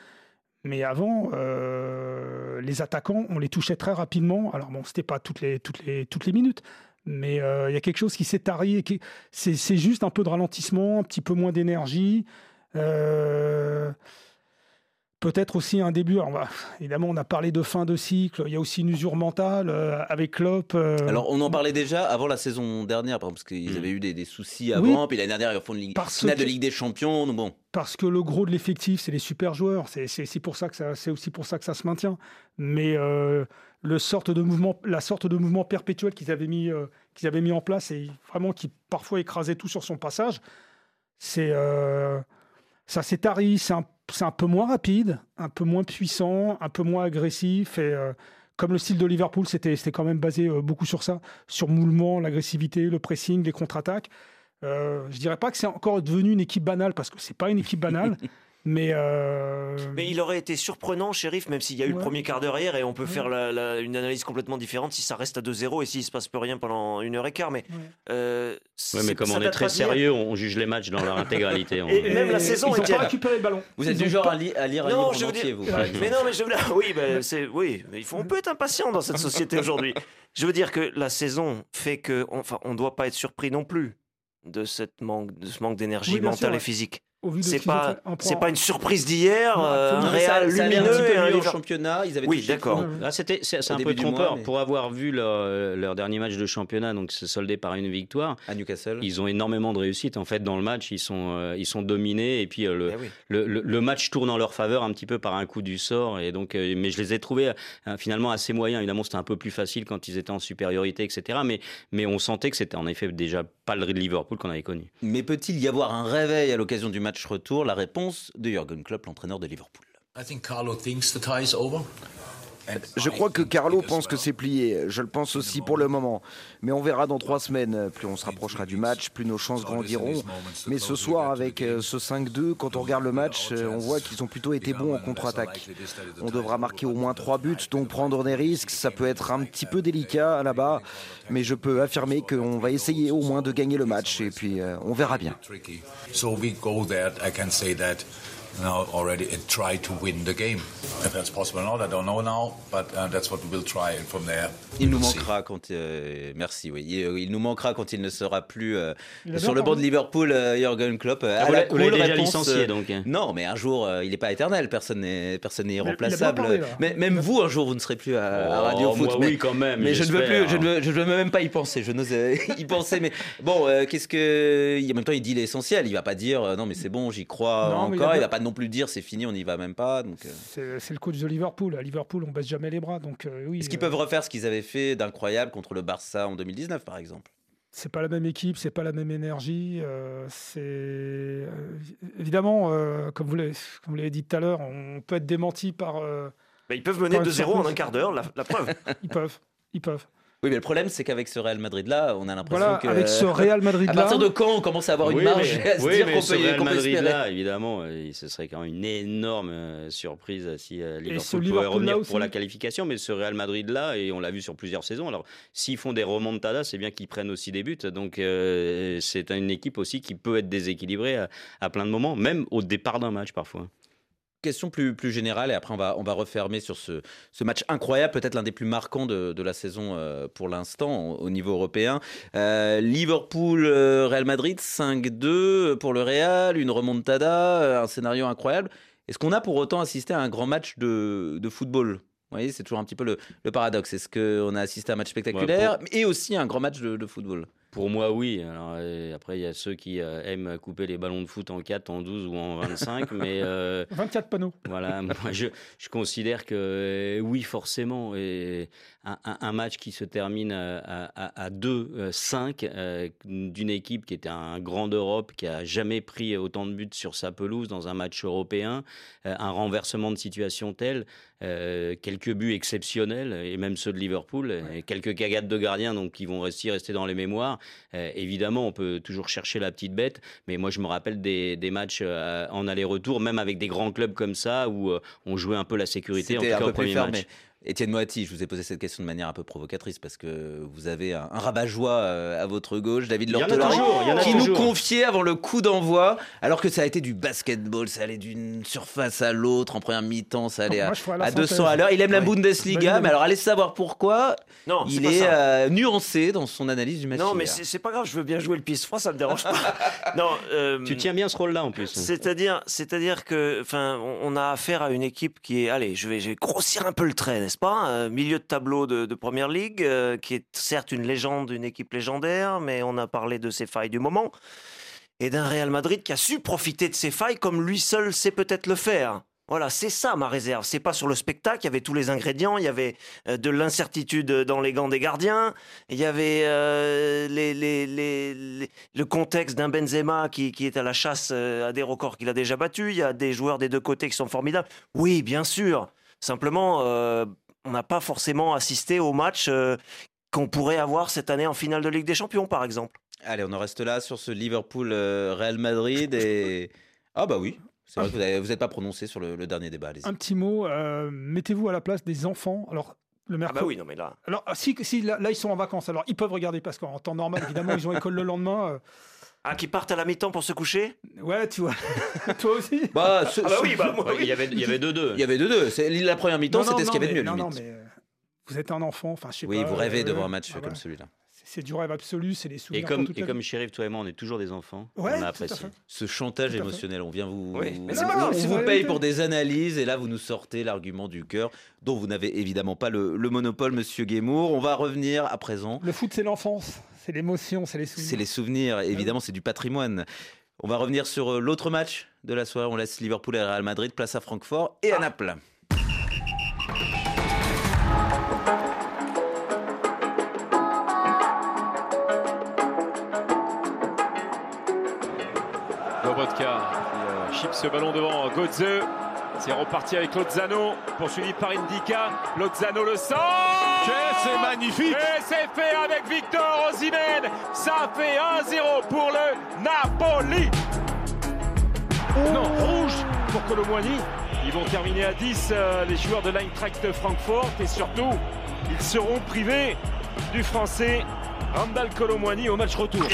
Mais avant, euh, les attaquants, on les touchait très rapidement. Alors bon, c'était pas toutes les, toutes les, toutes les minutes, mais euh, il y a quelque chose qui s'est tari. C'est juste un peu de ralentissement, un petit peu moins d'énergie. Euh, Peut-être aussi un début. évidemment, on a parlé de fin de cycle. Il y a aussi une usure mentale euh, avec Klopp. Euh. Alors, on en parlait déjà avant la saison dernière, parce qu'ils mm. avaient eu des, soucis avant. Puis l'année dernière, ils font une finale de Ligue des Champions. bon. Parce que le gros de l'effectif, c'est les super joueurs. C'est pour ça que ça, c'est aussi pour ça que ça se maintient. Mais euh, le sorte de mouvement, la sorte de mouvement perpétuel qu'ils avaient mis, qu'ils avaient mis en place et vraiment qui parfois écrasait tout sur son passage, c'est ça s'est tari. C'est un c'est un peu moins rapide, un peu moins puissant, un peu moins agressif. Et euh, comme le style de Liverpool, c'était quand même basé euh, beaucoup sur ça, sur moulement, l'agressivité, le pressing, les contre-attaques. Euh, je dirais pas que c'est encore devenu une équipe banale parce que c'est pas une équipe banale. Mais, euh, mais il aurait été surprenant, shérif, même s'il y a eu le premier quart d'heure hier, et on peut faire une analyse complètement différente si ça reste à 2-0 et s'il se passe plus rien pendant une heure et quart. Mais, euh, mais comme on est très sérieux, on juge les matchs dans leur intégralité. Et, même la saison, ils pas récupéré le ballon. Vous êtes du genre à, lire un livre non, je entier, vous. Mais non, mais je veux dire, oui, ben, oui, mais il faut, on peut être impatient dans cette société aujourd'hui. Je veux dire que la saison fait que, enfin, on ne doit pas être surpris non plus de, cette manque, de ce manque d'énergie mentale et physique c'est pas c'est pas une surprise d'hier euh, un Real lumineux et un championnat ils avaient oui d'accord. ah, c'était c'est un peu trompeur pour avoir vu leur, leur, dernier match de championnat donc c'est soldé par une victoire. À Newcastle. Ils ont énormément de réussite en fait dans le match. Ils sont euh, ils sont dominés et puis euh, eh le, le, match tourne en leur faveur un petit peu par un coup du sort et donc mais je les ai trouvés finalement assez moyens. Évidemment c'était un peu plus facile quand ils étaient en supériorité etc mais mais on sentait que c'était en effet déjà pas le Liverpool qu'on avait connu. Mais peut-il y avoir un réveil à l'occasion du match match retour La réponse de Jürgen Klopp, l'entraîneur de Liverpool. Je crois que Carlo pense que c'est plié. Je le pense aussi pour le moment. Mais on verra dans trois semaines. Plus on se rapprochera du match, plus nos chances grandiront. Mais ce soir, avec euh, ce 5-2, quand on regarde le match, euh, on voit qu'ils ont plutôt été bons en contre-attaque. On devra marquer au moins trois buts, donc prendre des risques. Ça peut être un petit peu délicat là-bas. Mais je peux affirmer qu'on va essayer au moins de gagner le match. Et puis, euh, on verra bien now already and try to win the game. If that's possible or not, I don't know now, but uh, that's what we will try. And from there, il nous manquera quand. Euh, merci, oui. Il, il, nous manquera quand il ne sera plus euh, sur le banc de Liverpool, euh, Jürgen Klopp. Ah, à la cool, déjà réponse, licencié, donc. Hein. Non, mais un jour, il n'est pas éternel. Personne n'est personne n'est irremplaçable. mais même vous, un jour, vous ne serez plus à, oh, Radio Foot. Moi, mais, oui, quand même. Mais je ne veux plus. Je ne veux, je veux même pas y penser. Je n'ose y penser. Mais bon, qu'est-ce que. En même temps, il dit l'essentiel. Il va pas dire non, mais c'est bon, j'y crois non, encore. Il, il va pas non plus dire c'est fini on n'y va même pas. Donc, euh. c'est, le coach de Liverpool. À Liverpool, on baisse jamais les bras. Donc, euh, oui, Est-ce qu'ils peuvent refaire ce qu'ils avaient fait d'incroyable contre le Barça en 2019, par exemple? C'est pas la même équipe, c'est pas la même énergie. Euh, c'est évidemment, comme vous l'avez dit tout à l'heure, on peut être démenti par. Mais ils peuvent mener 2-0 en un quart d'heure, la, la preuve. ils peuvent, ils peuvent. Oui, mais le problème, c'est qu'avec ce Real Madrid-là, on a l'impression voilà, que. Avec ce Real Madrid-là. À partir de quand on commence à avoir une marge mais, à se dire qu'on peut, ce Real Madrid-là, évidemment, euh, ce serait quand même une énorme euh, surprise si euh, Liverpool pouvait revenir pour la qualification. Mais ce Real Madrid-là, et on l'a vu sur plusieurs saisons, alors s'ils font des remontadas, c'est bien qu'ils prennent aussi des buts. Donc c'est une équipe aussi qui peut être déséquilibrée à, à plein de moments, même au départ d'un match parfois question plus, plus générale, et après on va, on va refermer sur ce, ce match incroyable, peut-être l'un des plus marquants de, de la saison euh, pour l'instant au, niveau européen. Euh, Liverpool-Real euh, Madrid, 5-2 pour le Real, une remontada, un scénario incroyable. Est-ce qu'on a pour autant assisté à un grand match de, de football? Vous voyez, c'est toujours un petit peu le, le paradoxe. Est-ce qu'on a assisté à un match spectaculaire et aussi un grand match de, de football? Pour moi, oui. Alors, euh, après, il y a ceux qui euh, aiment couper les ballons de foot en 4, en 12 ou en 25. mais euh, 24 panneaux. voilà, moi, je, je considère que euh, oui, forcément, et un, match qui se termine à, à, à 2-5 euh, d'une équipe qui était un grand d'Europe, qui a jamais pris autant de buts sur sa pelouse dans un match européen, euh, un renversement de situation tel, euh, quelques buts exceptionnels, et même ceux de Liverpool, et quelques cagades de gardiens donc, qui vont aussi rester dans les mémoires. Euh, évidemment, on peut toujours chercher la petite bête, mais moi je me rappelle des, des matchs euh, en aller-retour, même avec des grands clubs comme ça, où euh, on jouait un peu la sécurité, en tout cas au premier fermé. match. Étienne Moati, je vous ai posé cette question de manière un peu provocatrice parce que vous avez un, un rabat-joie euh, à votre gauche, David a qui nous confiait avant le coup d'envoi, alors que ça a été du basketball, ça allait d'une surface à l'autre en première mi-temps, ça allait à, à synthèse. 200 à l'heure. Il aime la. Bundesliga, mais alors allez savoir pourquoi. Non, il est euh, nuancé dans son analyse du match. Non, mais c'est pas grave, je veux bien jouer le pisse froid, ça me dérange pas. non, euh, Tu tiens bien ce rôle-là en plus. C'est-à-dire, c'est-à-dire que, enfin, on on a affaire à une équipe qui est, allez, je vais, je vais grossir un peu le trait, n'est-ce pas Euh, Milieu de tableau de, de première ligue, euh, qui est certes une légende, une équipe légendaire, mais on a parlé de ses failles du moment et d'un Real Madrid qui a su profiter de ses failles comme lui seul sait peut-être le faire. Voilà, c'est ça ma réserve. C'est pas sur le spectacle. Il y avait tous les ingrédients. Il y avait euh, de l'incertitude dans les gants des gardiens. Il y avait euh, les, le contexte d'un Benzema qui, qui est à la chasse à des records qu'il a déjà battus. Il y a des joueurs des deux côtés qui sont formidables. Oui, bien sûr. Simplement, euh, on n'a pas forcément assisté au match euh, qu'on pourrait avoir cette année en finale de Ligue des Champions, par exemple. Allez, on en reste là sur ce Liverpool-Real Madrid et ah bah oui. C'est vrai que vous n'êtes pas prononcé sur le, le dernier débat. Un petit mot, euh, mettez-vous à la place des enfants. Alors, le Ah mercredi. bah oui, non mais là. Alors, ah, si, si là, là, ils sont en vacances, alors ils peuvent regarder parce qu'en temps normal, évidemment, ils ont école le lendemain. Ah, qui partent à la mi-temps pour se coucher? Ouais, tu vois. Toi aussi? Bah, ce- Ah bah oui, bah moi Ouais, oui. Il y avait, il y avait deux deux. Il y avait deux deux. La première mi-temps, Non, non, c'était ce qu'il y non, avait de mieux. Non, non, limite. mais euh, vous êtes un enfant, enfin, je sais Oui, pas. vous rêvez euh, devant un match ah, comme celui-là. C'est- du rêve absolu, c'est des Et souvenirs. comme, et comme. Chérif, toi et moi, on est toujours des enfants. Ouais, on a apprécié. Ce chantage émotionnel, on vient vous. Oui, mais c'est pas on grave, on c'est vous la paye pour des analyses et là vous nous sortez l'argument du cœur dont vous n'avez évidemment pas le, le monopole, monsieur Guémour. On va revenir à présent. Le foot, c'est l'enfance, c'est l'émotion, c'est les souvenirs. C'est les souvenirs, évidemment, c'est du patrimoine. On va revenir sur euh, l'autre match de la soirée. On laisse Liverpool et Real Madrid, place à Francfort et à Naples. Lobotka qui euh, chip ce ballon devant Godze. C'est reparti avec Lozano, poursuivi par Indica. Lozano le sent C'est magnifique Et c'est fait avec Victor Osimhen Ça fait 1-0 pour le Napoli Non, rouge pour Colomboigny. Ils vont terminer à 10, euh, les joueurs de l'Eintracht Francfort. Et surtout, ils seront privés du français Randall Colomboigny au match retour.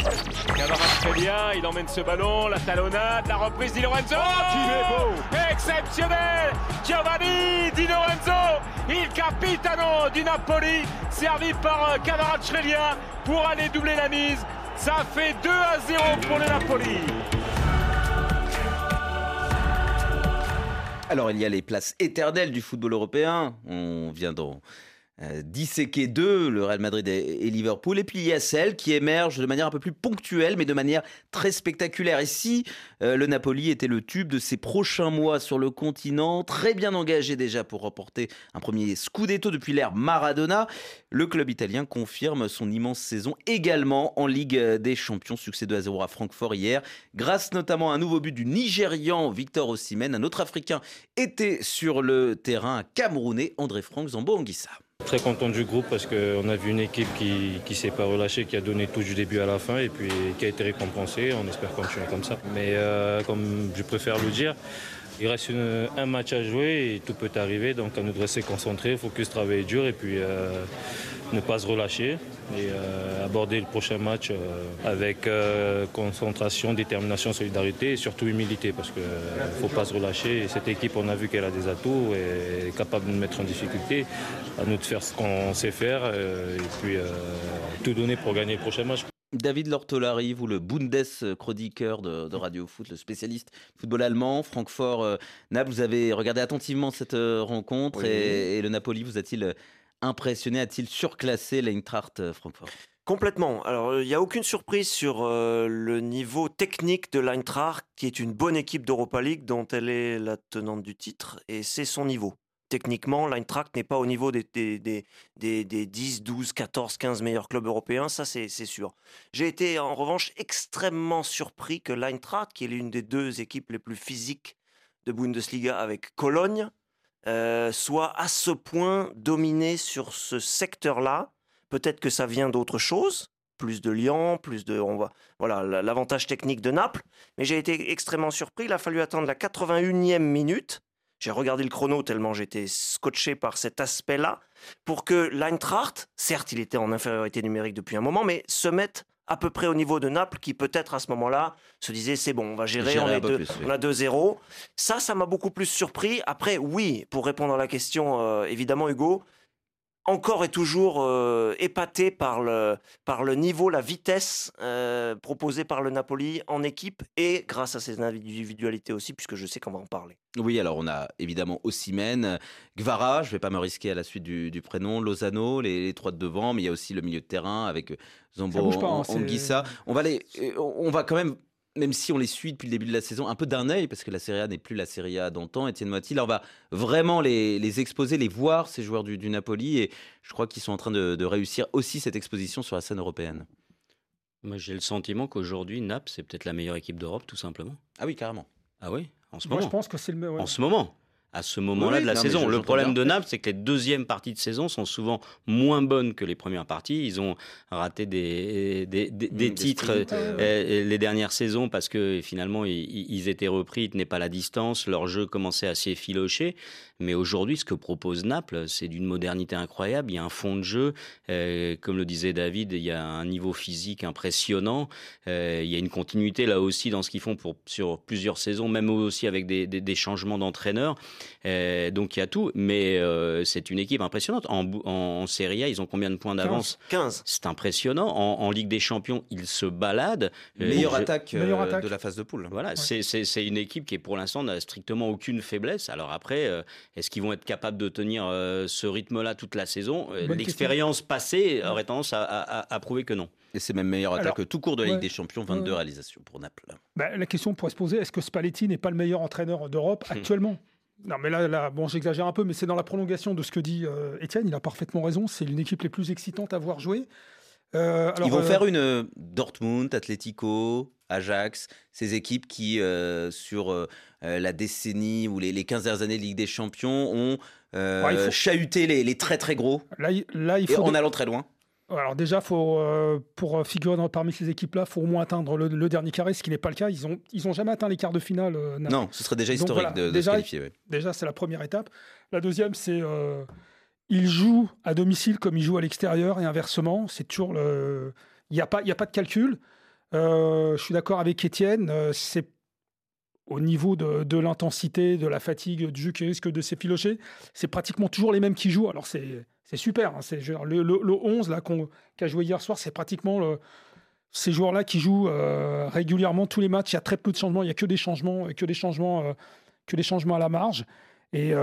Cavaratskhelia, il emmène ce ballon, la talonnade, la reprise Di Lorenzo qu'il est beau Exceptionnel Giovanni Di Lorenzo, il capitano du Napoli, servi par euh, Kvaratskhelia pour aller doubler la mise. Ça fait 2 à 0 pour le Napoli. Alors, il y a les places éternelles du football européen. On vient d'en euh, disséquer deux, le Real Madrid et, Liverpool. Et puis, il y a celles qui émergent de manière un peu plus ponctuelle, mais de manière très spectaculaire. Et si euh, le Napoli était le tube de ces prochains mois sur le continent, très bien engagé déjà pour remporter un premier Scudetto depuis l'ère Maradona, le club italien confirme son immense saison également en Ligue des Champions. Succès 2 à 0 à Francfort hier, grâce notamment à un nouveau but du Nigérian Victor Osimhen. Un autre Africain était sur le terrain camerounais, André Franck Zambo Anguissa. Très content du groupe parce qu'on a vu une équipe qui ne s'est pas relâchée, qui a donné tout du début à la fin et puis qui a été récompensée. On espère continuer comme ça. Mais euh, comme je préfère le dire, il reste un match à jouer et tout peut arriver. Donc à nous de rester concentrés, focus, travailler dur et puis euh, ne pas se relâcher et euh, aborder le prochain match euh, avec euh, concentration, détermination, solidarité et surtout humilité parce qu'il ne faut pas se relâcher. Et cette équipe, on a vu qu'elle a des atouts et est capable de nous mettre en difficulté. À nous de faire ce qu'on sait faire euh, et puis euh, tout donner pour gagner le prochain match. David Lortolari, vous le Bundes-chroniqueur de, de, Radio Foot, le spécialiste football allemand, Francfort, euh, Naples, vous avez regardé attentivement cette euh, rencontre Oui. et, et le Napoli vous a-t-il euh, impressionné, a-t-il surclassé l'Eintracht euh, Francfort? Complètement. Alors, il n'y a aucune surprise sur euh, le niveau technique de l'Eintracht, qui est une bonne équipe d'Europa League dont elle est la tenante du titre, et c'est son niveau. Techniquement, l'Eintracht n'est pas au niveau des, des, des, des, des 10, 12, 14, 15 meilleurs clubs européens, ça c'est sûr. J'ai été en revanche extrêmement surpris que l'Eintracht, qui est l'une des deux équipes les plus physiques de Bundesliga avec Cologne, euh, soit à ce point dominée sur ce secteur-là. Peut-être que ça vient d'autre chose, plus de Lyon, plus de on va voilà la- l'avantage technique de Naples. Mais j'ai été extrêmement surpris. Il a fallu attendre la 81e minute. J'ai regardé le chrono tellement j'étais scotché par cet aspect-là pour que l'Eintracht, certes, il était en infériorité numérique depuis un moment, mais se mette à peu près au niveau de Naples, qui peut-être à ce moment-là se disait c'est bon, on va gérer, Gérer on, un est peu deux- plus, oui. on a 2-0. Ça, ça m'a beaucoup plus surpris. Après, oui, pour répondre à la question, euh, évidemment, Hugo, encore et toujours euh, épaté par le, par le niveau, la vitesse euh, proposée par le Napoli en équipe et grâce à ses individualités aussi, puisque je sais qu'on va en parler. Oui, alors on a évidemment Ossimène, Gvara, je ne vais pas me risquer à la suite du, du prénom, Lozano, les, les trois de devant, mais il y a aussi le milieu de terrain avec Zambo Ça bouge pas, hein, c'est- Anguissa. On va les, euh, on va quand même, même si on les suit depuis le début de la saison, un peu d'un œil, parce que la Serie A n'est plus la Serie A d'antan, Étienne Moiti, là on va vraiment les, les exposer, les voir, ces joueurs du, du Napoli, et je crois qu'ils sont en train de, de réussir aussi cette exposition sur la scène européenne. Moi, j'ai le sentiment qu'aujourd'hui, Naples, c'est peut-être la meilleure équipe d'Europe, tout simplement. Ah oui, carrément. Ah oui, en ce Moi, je moment. pense que c'est le meilleur. En ce moment. À ce moment-là Oui, de la non, saison. le problème de Naples, c'est que les deuxièmes parties de saison sont souvent moins bonnes que les premières parties. Ils ont raté des, des, des- des Mmh, titres sprints, euh, euh, euh, les dernières saisons parce que finalement, ils, ils étaient repris, ils tenaient pas la distance, leur jeu commençait à s'effilocher. Mais aujourd'hui, ce que propose Naples, c'est d'une modernité incroyable. Il y a un fond de jeu, euh, comme le disait David, il y a un niveau physique impressionnant. Euh, il y a une continuité là aussi dans ce qu'ils font pour, sur plusieurs saisons, même aussi avec des, des- des changements d'entraîneurs. Euh, donc il y a tout, mais euh, c'est une équipe impressionnante. En, en, en Serie A, ils ont combien de points d'avance? 15. C'est impressionnant. En, en Ligue des Champions, ils se baladent. Meilleure je- attaque, euh, Meilleure attaque. de la phase de poule. voilà, c'est- une équipe qui, pour l'instant, n'a strictement aucune faiblesse. Alors après, euh, est-ce qu'ils vont être capables de tenir euh, ce rythme-là toute la saison? Euh, L'expérience passée aurait tendance à, à- à- à prouver que non. Et c'est même meilleure attaque Alors, que tout cours de la Ligue ouais. des Champions, 22 Ouais. réalisations pour Naples. Bah, la question pourrait se poser est-ce que Spalletti n'est pas le meilleur entraîneur d'Europe actuellement? Non, mais là, là bon, j'exagère un peu, mais c'est dans la prolongation de ce que dit euh, Étienne. Il a parfaitement raison. C'est l'une équipe les plus excitantes à voir jouer. Euh, alors, Ils vont euh, faire une euh, Dortmund, Atlético, Ajax, ces équipes qui, euh, sur euh, euh, la décennie ou les, les 15 dernières années de Ligue des Champions, ont euh, Ouais, faut- chahuté les, les très très gros, Là, là, il et faut. en des- allant très loin. Alors déjà, faut, euh, pour figurer dans- parmi ces équipes-là, il faut au moins atteindre le, le dernier carré, ce qui n'est pas le cas. Ils ont, ils ont jamais atteint les quarts de finale. euh. Non, ce serait déjà Donc historique voilà, de, de déjà, se qualifier. ouais. Déjà, c'est la première étape. La deuxième, c'est euh, ils jouent à domicile comme ils jouent à l'extérieur et inversement. C'est toujours le. Il n'y a pas, il y a pas de calcul. Euh, je suis d'accord avec Étienne. euh, c'est au niveau de, l'intensité, de la fatigue, du jeu qui risque de s'effilocher. C'est pratiquement toujours les mêmes qui jouent. Alors c'est super. hein, le, le, le 11 là qu'on qui a joué hier soir, c'est pratiquement ces joueurs-là qui jouent euh, régulièrement tous les matchs. Il y a très peu de changements. Il y a que des changements, que des changements, que des changements à la marge. Et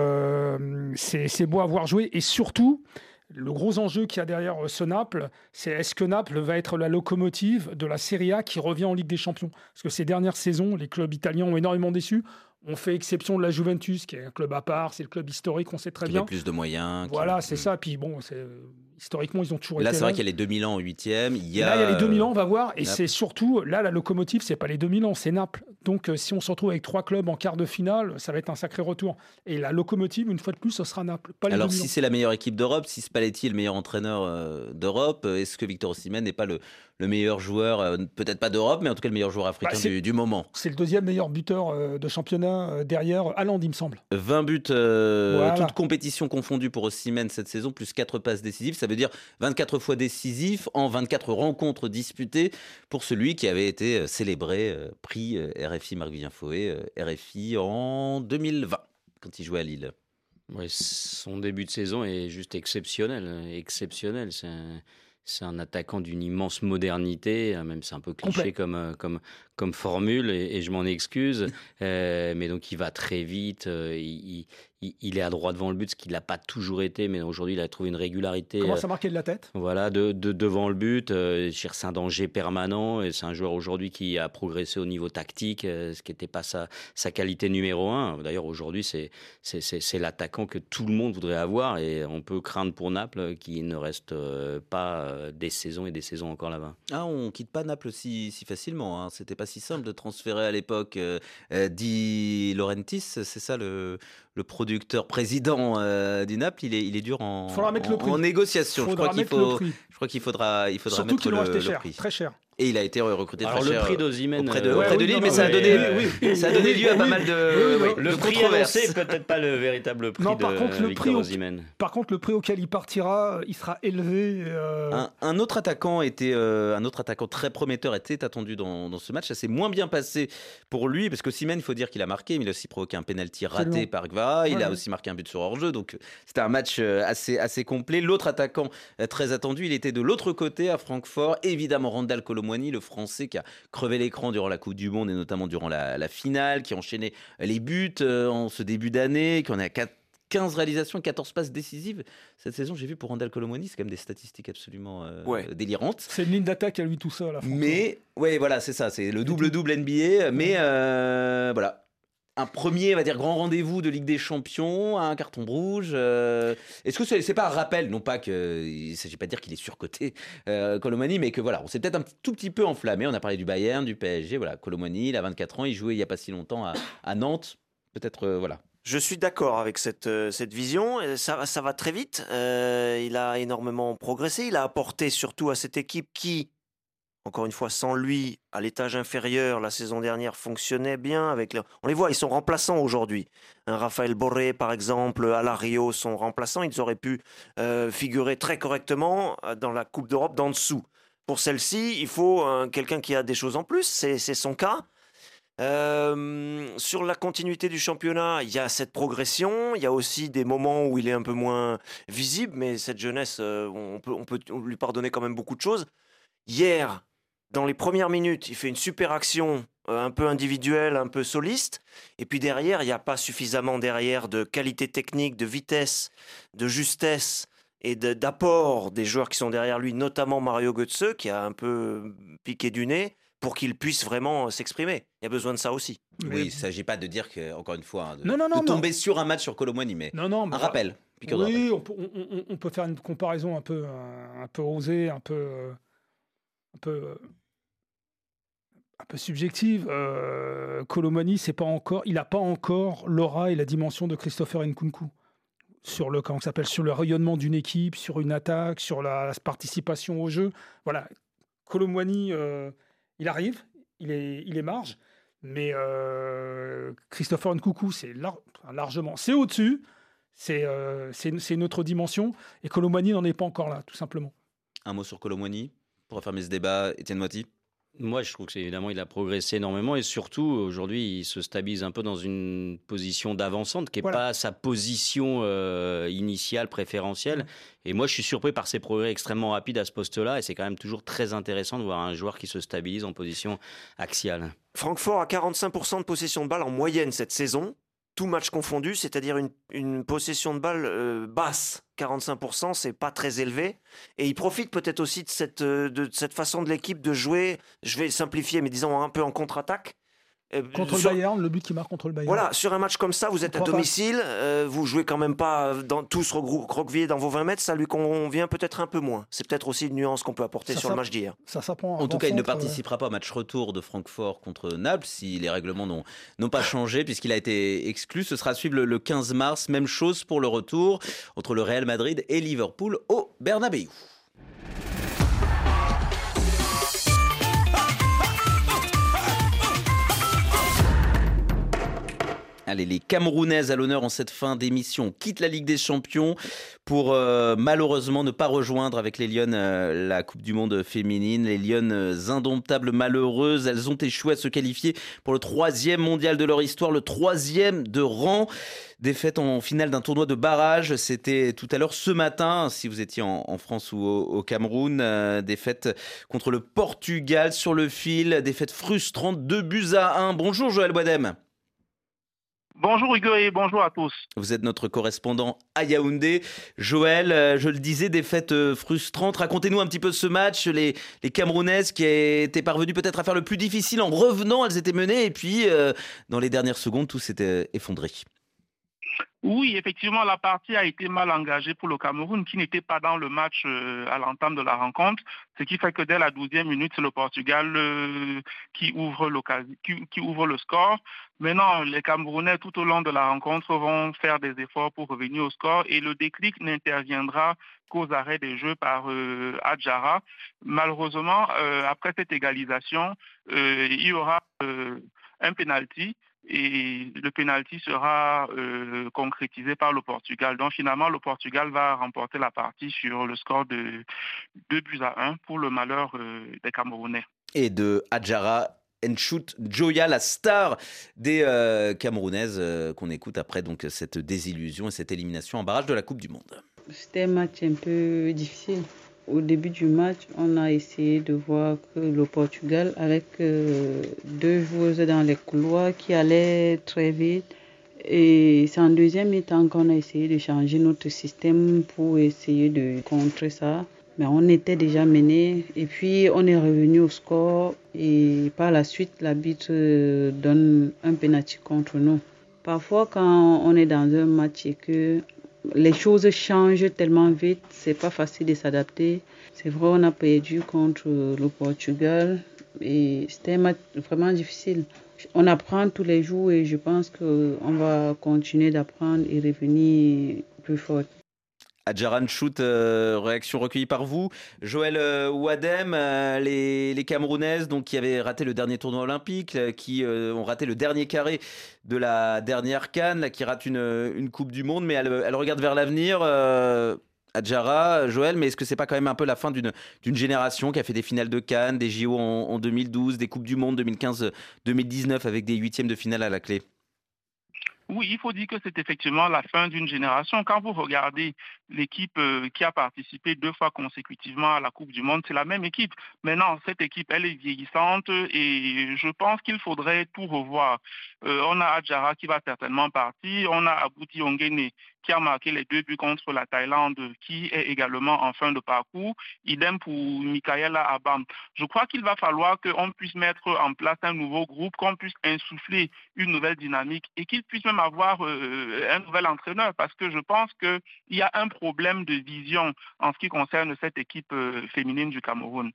c'est beau à voir jouer. Et surtout, le gros enjeu qu'il y a derrière euh, ce Naples, c'est est-ce que Naples va être la locomotive de la Serie A qui revient en Ligue des Champions? Parce que ces dernières saisons, les clubs italiens ont énormément déçu. On fait exception de la Juventus, qui est un club à part, c'est le club historique, on sait très Qui bien. met plus de moyens. qui- Voilà, c'est ça. Puis bon, c'est- historiquement, ils ont toujours Là, été c'est vrai qu'il y a les 2000 ans en 8e. Il y a, là, il y a les 2000 ans, on va voir. Et c'est surtout, là, la locomotive, c'est pas les 2000 ans, c'est Naples. Donc, euh, si on se retrouve avec trois clubs en quart de finale, ça va être un sacré retour. Et la locomotive, une fois de plus, ce sera Naples, pas les Alors, 2000 si c'est la meilleure équipe d'Europe, si Spalletti est le meilleur entraîneur euh, d'Europe, euh, est-ce que Victor Osimhen n'est pas le, le meilleur joueur, euh, peut-être pas d'Europe, mais en tout cas le meilleur joueur africain Bah, du, du moment? C'est le deuxième meilleur buteur de championnat derrière Haaland, il me semble. 20 buts, Voilà. toutes compétitions confondues pour Osimhen cette saison, plus 4 passes décisives. Ça veut dire 24 fois décisif en 24 rencontres disputées pour celui qui avait été euh, célébré, euh, prix euh, RFI Marc-Vivien Fouet, RFI en 2020, quand il jouait à Lille. Ouais, son début de saison est juste exceptionnel, exceptionnel. C'est un- c'est un attaquant d'une immense modernité, même c'est un peu cliché comme, comme, comme formule, et, je m'en excuse. mais donc il va très vite, il, il, est à droite devant le but, ce qu'il n'a pas toujours été, mais aujourd'hui il a trouvé une régularité. Comment ça marquer de la tête? Voilà, de, devant le but, euh, c'est un danger permanent, et c'est un joueur aujourd'hui qui a progressé au niveau tactique, ce qui n'était pas sa, sa qualité numéro un. D'ailleurs aujourd'hui c'est, l'attaquant que tout le monde voudrait avoir, et on peut craindre pour Naples qui ne reste pas des saisons et des saisons encore là-bas. Ah, on quitte pas Naples si, si facilement, hein. c'était pas si simple de transférer à l'époque euh, Di Laurentis, c'est ça le, le producteur président euh, du Naples, il est, il est dur en, en, négociation. je crois qu'il faut, je crois qu'il faudra, il faudra Surtout mettre le, le, prix. très cher. Et il a été recruté Alors très le prix euh, d'Ozimène auprès de, euh, auprès de Lille, mais ça a donné, ça a donné lieu à pas mal de, le de prix controverses. peut-être pas le véritable prix Non, par de contre, le Victor prix, au- par contre, le prix auquel il partira, il sera élevé. euh, Un, un autre attaquant était euh, un autre attaquant très prometteur était attendu dans, dans ce match. Ça s'est moins bien passé pour lui parce que Simen, il faut dire qu'il a marqué, mais il a aussi provoqué un penalty raté par Gvara. Il Ouais, a aussi marqué un but sur hors-jeu, donc c'était un match assez assez complet. L'autre attaquant très attendu, il était de l'autre côté à Francfort. Évidemment, Randall Colomwani, le Français qui a crevé l'écran durant la Coupe du Monde et notamment durant la, la finale, qui a enchaîné les buts euh, en ce début d'année, qui en est à 4 15 réalisations, 14 passes décisives. Cette saison, j'ai vu pour Randall Colomwani, c'est quand même des statistiques absolument euh, Ouais. délirantes. C'est une ligne d'attaque à lui tout seul. Mais, ouais, voilà, c'est ça, c'est le double-double NBA. Mais euh, voilà, un premier, on va dire, grand rendez-vous de Ligue des Champions, un carton rouge. euh, Est-ce que c'est c'est pas un rappel, non pas que il ne s'agit pas de dire qu'il est surcoté, euh, Colomani, mais que voilà, on s'est peut-être un tout petit peu enflammé. On a parlé du Bayern, du PSG, voilà, Colomani, il a 24 ans, il jouait il y a pas si longtemps à, Nantes. Peut-être, euh, voilà. Je suis d'accord avec cette, euh, vision. Ça, va- ça va très vite. Il a énormément progressé. Il a apporté surtout à cette équipe qui, encore une fois, sans lui, à l'étage inférieur, la saison dernière fonctionnait bien. Avec On les voit, ils sont remplaçants aujourd'hui. Un Raphaël Borré, par exemple, Alario sont remplaçants. Ils auraient pu euh, figurer très correctement euh, dans la Coupe d'Europe d'en dessous. Pour celle-ci, il faut euh, quelqu'un qui a des choses en plus. C'est son cas. Sur la continuité du championnat, il y a cette progression. Il y a aussi des moments où il est un peu moins visible, mais cette jeunesse, on peut lui pardonner quand même beaucoup de choses. Hier, dans les premières minutes, il fait une super action, euh, un peu individuelle, un peu soliste. Et puis derrière, il n'y a pas suffisamment derrière de qualité technique, de vitesse, de justesse et de- d'apport des joueurs qui sont derrière lui, notamment Mario Götze, qui a un peu piqué du nez, pour qu'il puisse vraiment s'exprimer. Il y a besoin de ça aussi. Oui, il ne s'agit pas de dire que, encore une fois, hein, de, Non, non, non, de tomber non. sur un match sur Colomani, mais Non, non, mais un rappel. Oui, on peut, on- on- on peut faire une comparaison un peu, un, un peu osée, un peu, euh, un peu, euh, un peu subjective. Euh, Colomani, c'est pas encore, il n'a pas encore l'aura et la dimension de Christopher Nkunku sur le comment s'appelle sur le rayonnement d'une équipe, sur une attaque, sur la, participation au jeu. Voilà, Colomani, euh, il arrive, il est, il est marge. Mais euh, Christopher Nkunku, c'est lar- largement, c'est au-dessus. C'est euh, c'est une autre dimension. Et Colomani n'en est pas encore là, tout simplement. Un mot sur Colomani pour fermer ce débat, Étienne Moiti? Moi, je trouve que c'est évidemment, il a progressé énormément et surtout aujourd'hui, il se stabilise un peu dans une position d'avancante qui n'est Voilà. pas sa position euh, initiale préférentielle. Et moi, je suis surpris par ses progrès extrêmement rapides à ce poste-là et c'est quand même toujours très intéressant de voir un joueur qui se stabilise en position axiale. Francfort a 45% de possession de balle en moyenne cette saison, tout match confondu, c'est-à-dire une, possession de balle euh, basse. 45%, c'est pas très élevé. Et il profite peut-être aussi de cette, euh, de cette façon de l'équipe de jouer, je vais simplifier, mais disons un peu en contre-attaque. Euh, Contre sur- le Bayern, le but qui marque contre le Bayern. Voilà, sur un match comme ça, vous êtes à domicile, euh, vous jouez quand même pas dans, tous recroquevillés dans vos 20 mètres, ça lui convient peut-être un peu moins. C'est peut-être aussi une nuance qu'on peut apporter Ça, sur le match d'hier. Ça s'apprend. En tout cas, il ne euh, participera pas au match retour de Francfort contre Naples si les règlements n'ont pas changé puisqu'il a été exclu. Ce sera à suivre le, le 15 mars. Même chose pour le retour entre le Real Madrid et Liverpool au Bernabéu. Les Camerounaises à l'honneur en cette fin d'émission quittent la Ligue des Champions pour euh, malheureusement ne pas rejoindre avec les Lyonnes euh, la Coupe du Monde féminine. Les Lyonnes euh, indomptables, malheureuses, elles ont échoué à se qualifier pour le troisième mondial de leur histoire, le troisième de rang. Défaite en finale d'un tournoi de barrage, c'était tout à l'heure ce matin, si vous étiez en, France ou au, Cameroun. défaite contre le Portugal sur le fil, défaite frustrante, 2 buts à 1. Bonjour Joël Boadem. Bonjour Hugo et bonjour à tous. Vous êtes notre correspondant à Yaoundé. Joël, euh, je le disais, des fêtes euh, frustrantes. Racontez-nous un petit peu ce match. Les, Camerounaises qui étaient parvenues peut-être à faire le plus difficile en revenant, elles étaient menées et puis euh, dans les dernières secondes, tout s'était effondré. Oui, effectivement, la partie a été mal engagée pour le Cameroun, qui n'était pas dans le match euh, à l'entame de la rencontre, ce qui fait que dès la 12e minute, c'est le Portugal euh, qui, ouvre le score. Maintenant, les Camerounais, tout au long de la rencontre, vont faire des efforts pour revenir au score et le déclic n'interviendra qu'aux arrêts des jeux par euh, Adjara. Malheureusement, après cette égalisation, il y aura un penalty et le penalty sera euh, concrétisé par le Portugal. Donc finalement, le Portugal va remporter la partie sur le score de 2 buts à 1 pour le malheur euh, des Camerounais. Et de Adjara Enchut Joya, la star des euh, Camerounaises qu'on écoute après donc cette désillusion et cette élimination en barrage de la Coupe du Monde. C'était un match un peu difficile au début du match, on a essayé de voir que le Portugal, avec euh, deux joueuses dans les couloirs qui allaient très vite, et c'est en deuxième mi-temps qu'on a essayé de changer notre système pour essayer de contrer ça. Mais on était déjà mené et puis on est revenu au score et par la suite l'arbitre euh, donne un penalty contre nous. Parfois quand on est dans un match et que les choses changent tellement vite, c'est pas facile de s'adapter. C'est vrai, on a perdu contre le Portugal et c'était vraiment difficile. On apprend tous les jours et je pense qu'on va continuer d'apprendre et revenir plus fort. Adjaran Shoot, euh, réaction recueillie par vous. Joël euh, Wadem, euh, les, Camerounaises donc, qui avaient raté le dernier tournoi olympique, qui ont raté le dernier carré de la dernière canne, qui ratent une, Coupe du Monde, mais elles, regardent vers l'avenir. Adjara, Joël, mais est-ce que c'est pas quand même un peu la fin d'une génération qui a fait des finales de Cannes, des JO en, en 2012, des Coupes du Monde 2015-2019 avec des huitièmes de finale à la clé? Oui, il faut dire que c'est effectivement la fin d'une génération. Quand vous regardez l'équipe euh, qui a participé deux fois consécutivement à la Coupe du Monde, c'est la même équipe. Maintenant, cette équipe, elle est vieillissante et je pense qu'il faudrait tout revoir. Euh, on a Adjara qui va certainement partir, on a Abouti Ongene qui a marqué les deux buts contre la Thaïlande, qui est également en fin de parcours. Idem pour Michaela Abam. Je crois qu'il va falloir qu'on puisse mettre en place un nouveau groupe, qu'on puisse insuffler une nouvelle dynamique et qu'il puisse même avoir euh, un nouvel entraîneur parce que je pense qu'il y a un problème de vision en ce qui concerne cette équipe euh, féminine du Cameroun.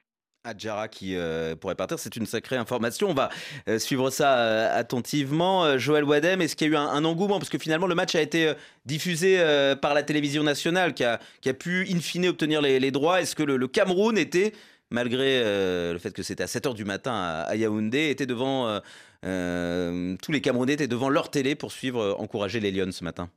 Adjara qui euh, pourrait partir, c'est une sacrée information. On va euh, suivre ça attentivement. Joël Wadem, est-ce qu'il y a eu un, engouement? Parce que finalement, le match a été diffusé par la télévision nationale qui a, pu, in fine, obtenir les, droits. Est-ce que le, Cameroun était, malgré le fait que c'était à 7h du matin à, Yaoundé, était devant. tous les Camerounais étaient devant leur télé pour suivre, encourager les Lions ce matin?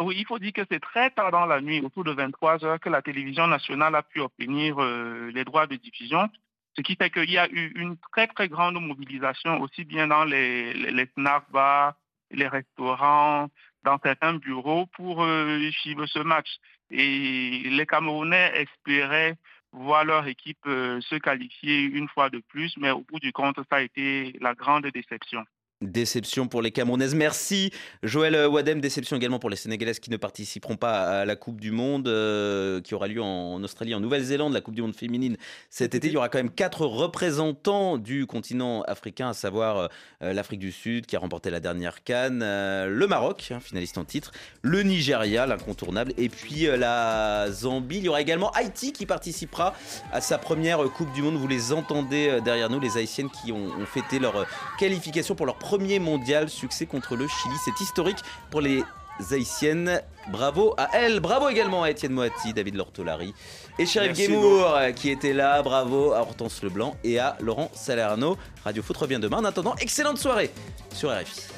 Oui, il faut dire que c'est très tard dans la nuit, autour de 23 heures, que la télévision nationale a pu obtenir euh, les droits de diffusion, ce qui fait qu'il y a eu une très très grande mobilisation aussi bien dans les, les, snack bars, les restaurants, dans certains bureaux pour euh, suivre ce match. Et les Camerounais espéraient voir leur équipe euh, se qualifier une fois de plus, mais au bout du compte, ça a été la grande déception. Déception pour les Camerounaises. Merci Joël Wadem. Déception également pour les Sénégalaises qui ne participeront pas à la Coupe du Monde euh, qui aura lieu en Australie, en Nouvelle-Zélande, la Coupe du Monde féminine cet été. Il y aura quand même quatre représentants du continent africain, à savoir euh, l'Afrique du Sud qui a remporté la dernière Cannes, euh, le Maroc, hein, finaliste en titre, le Nigeria, l'incontournable, et puis la Zambie. Il y aura également Haïti qui participera à sa première Coupe du Monde. Vous les entendez derrière nous, les Haïtiennes qui ont, ont fêté leur qualification pour leur premier mondial, succès contre le Chili. C'est historique pour les haïtiennes. Bravo à elle, bravo également à Étienne Moati, David Lortolari et Chérif Guémour qui était là. Bravo à Hortense Leblanc et à Laurent Salerno. Radio Foot revient demain. En attendant, excellente soirée sur RFI.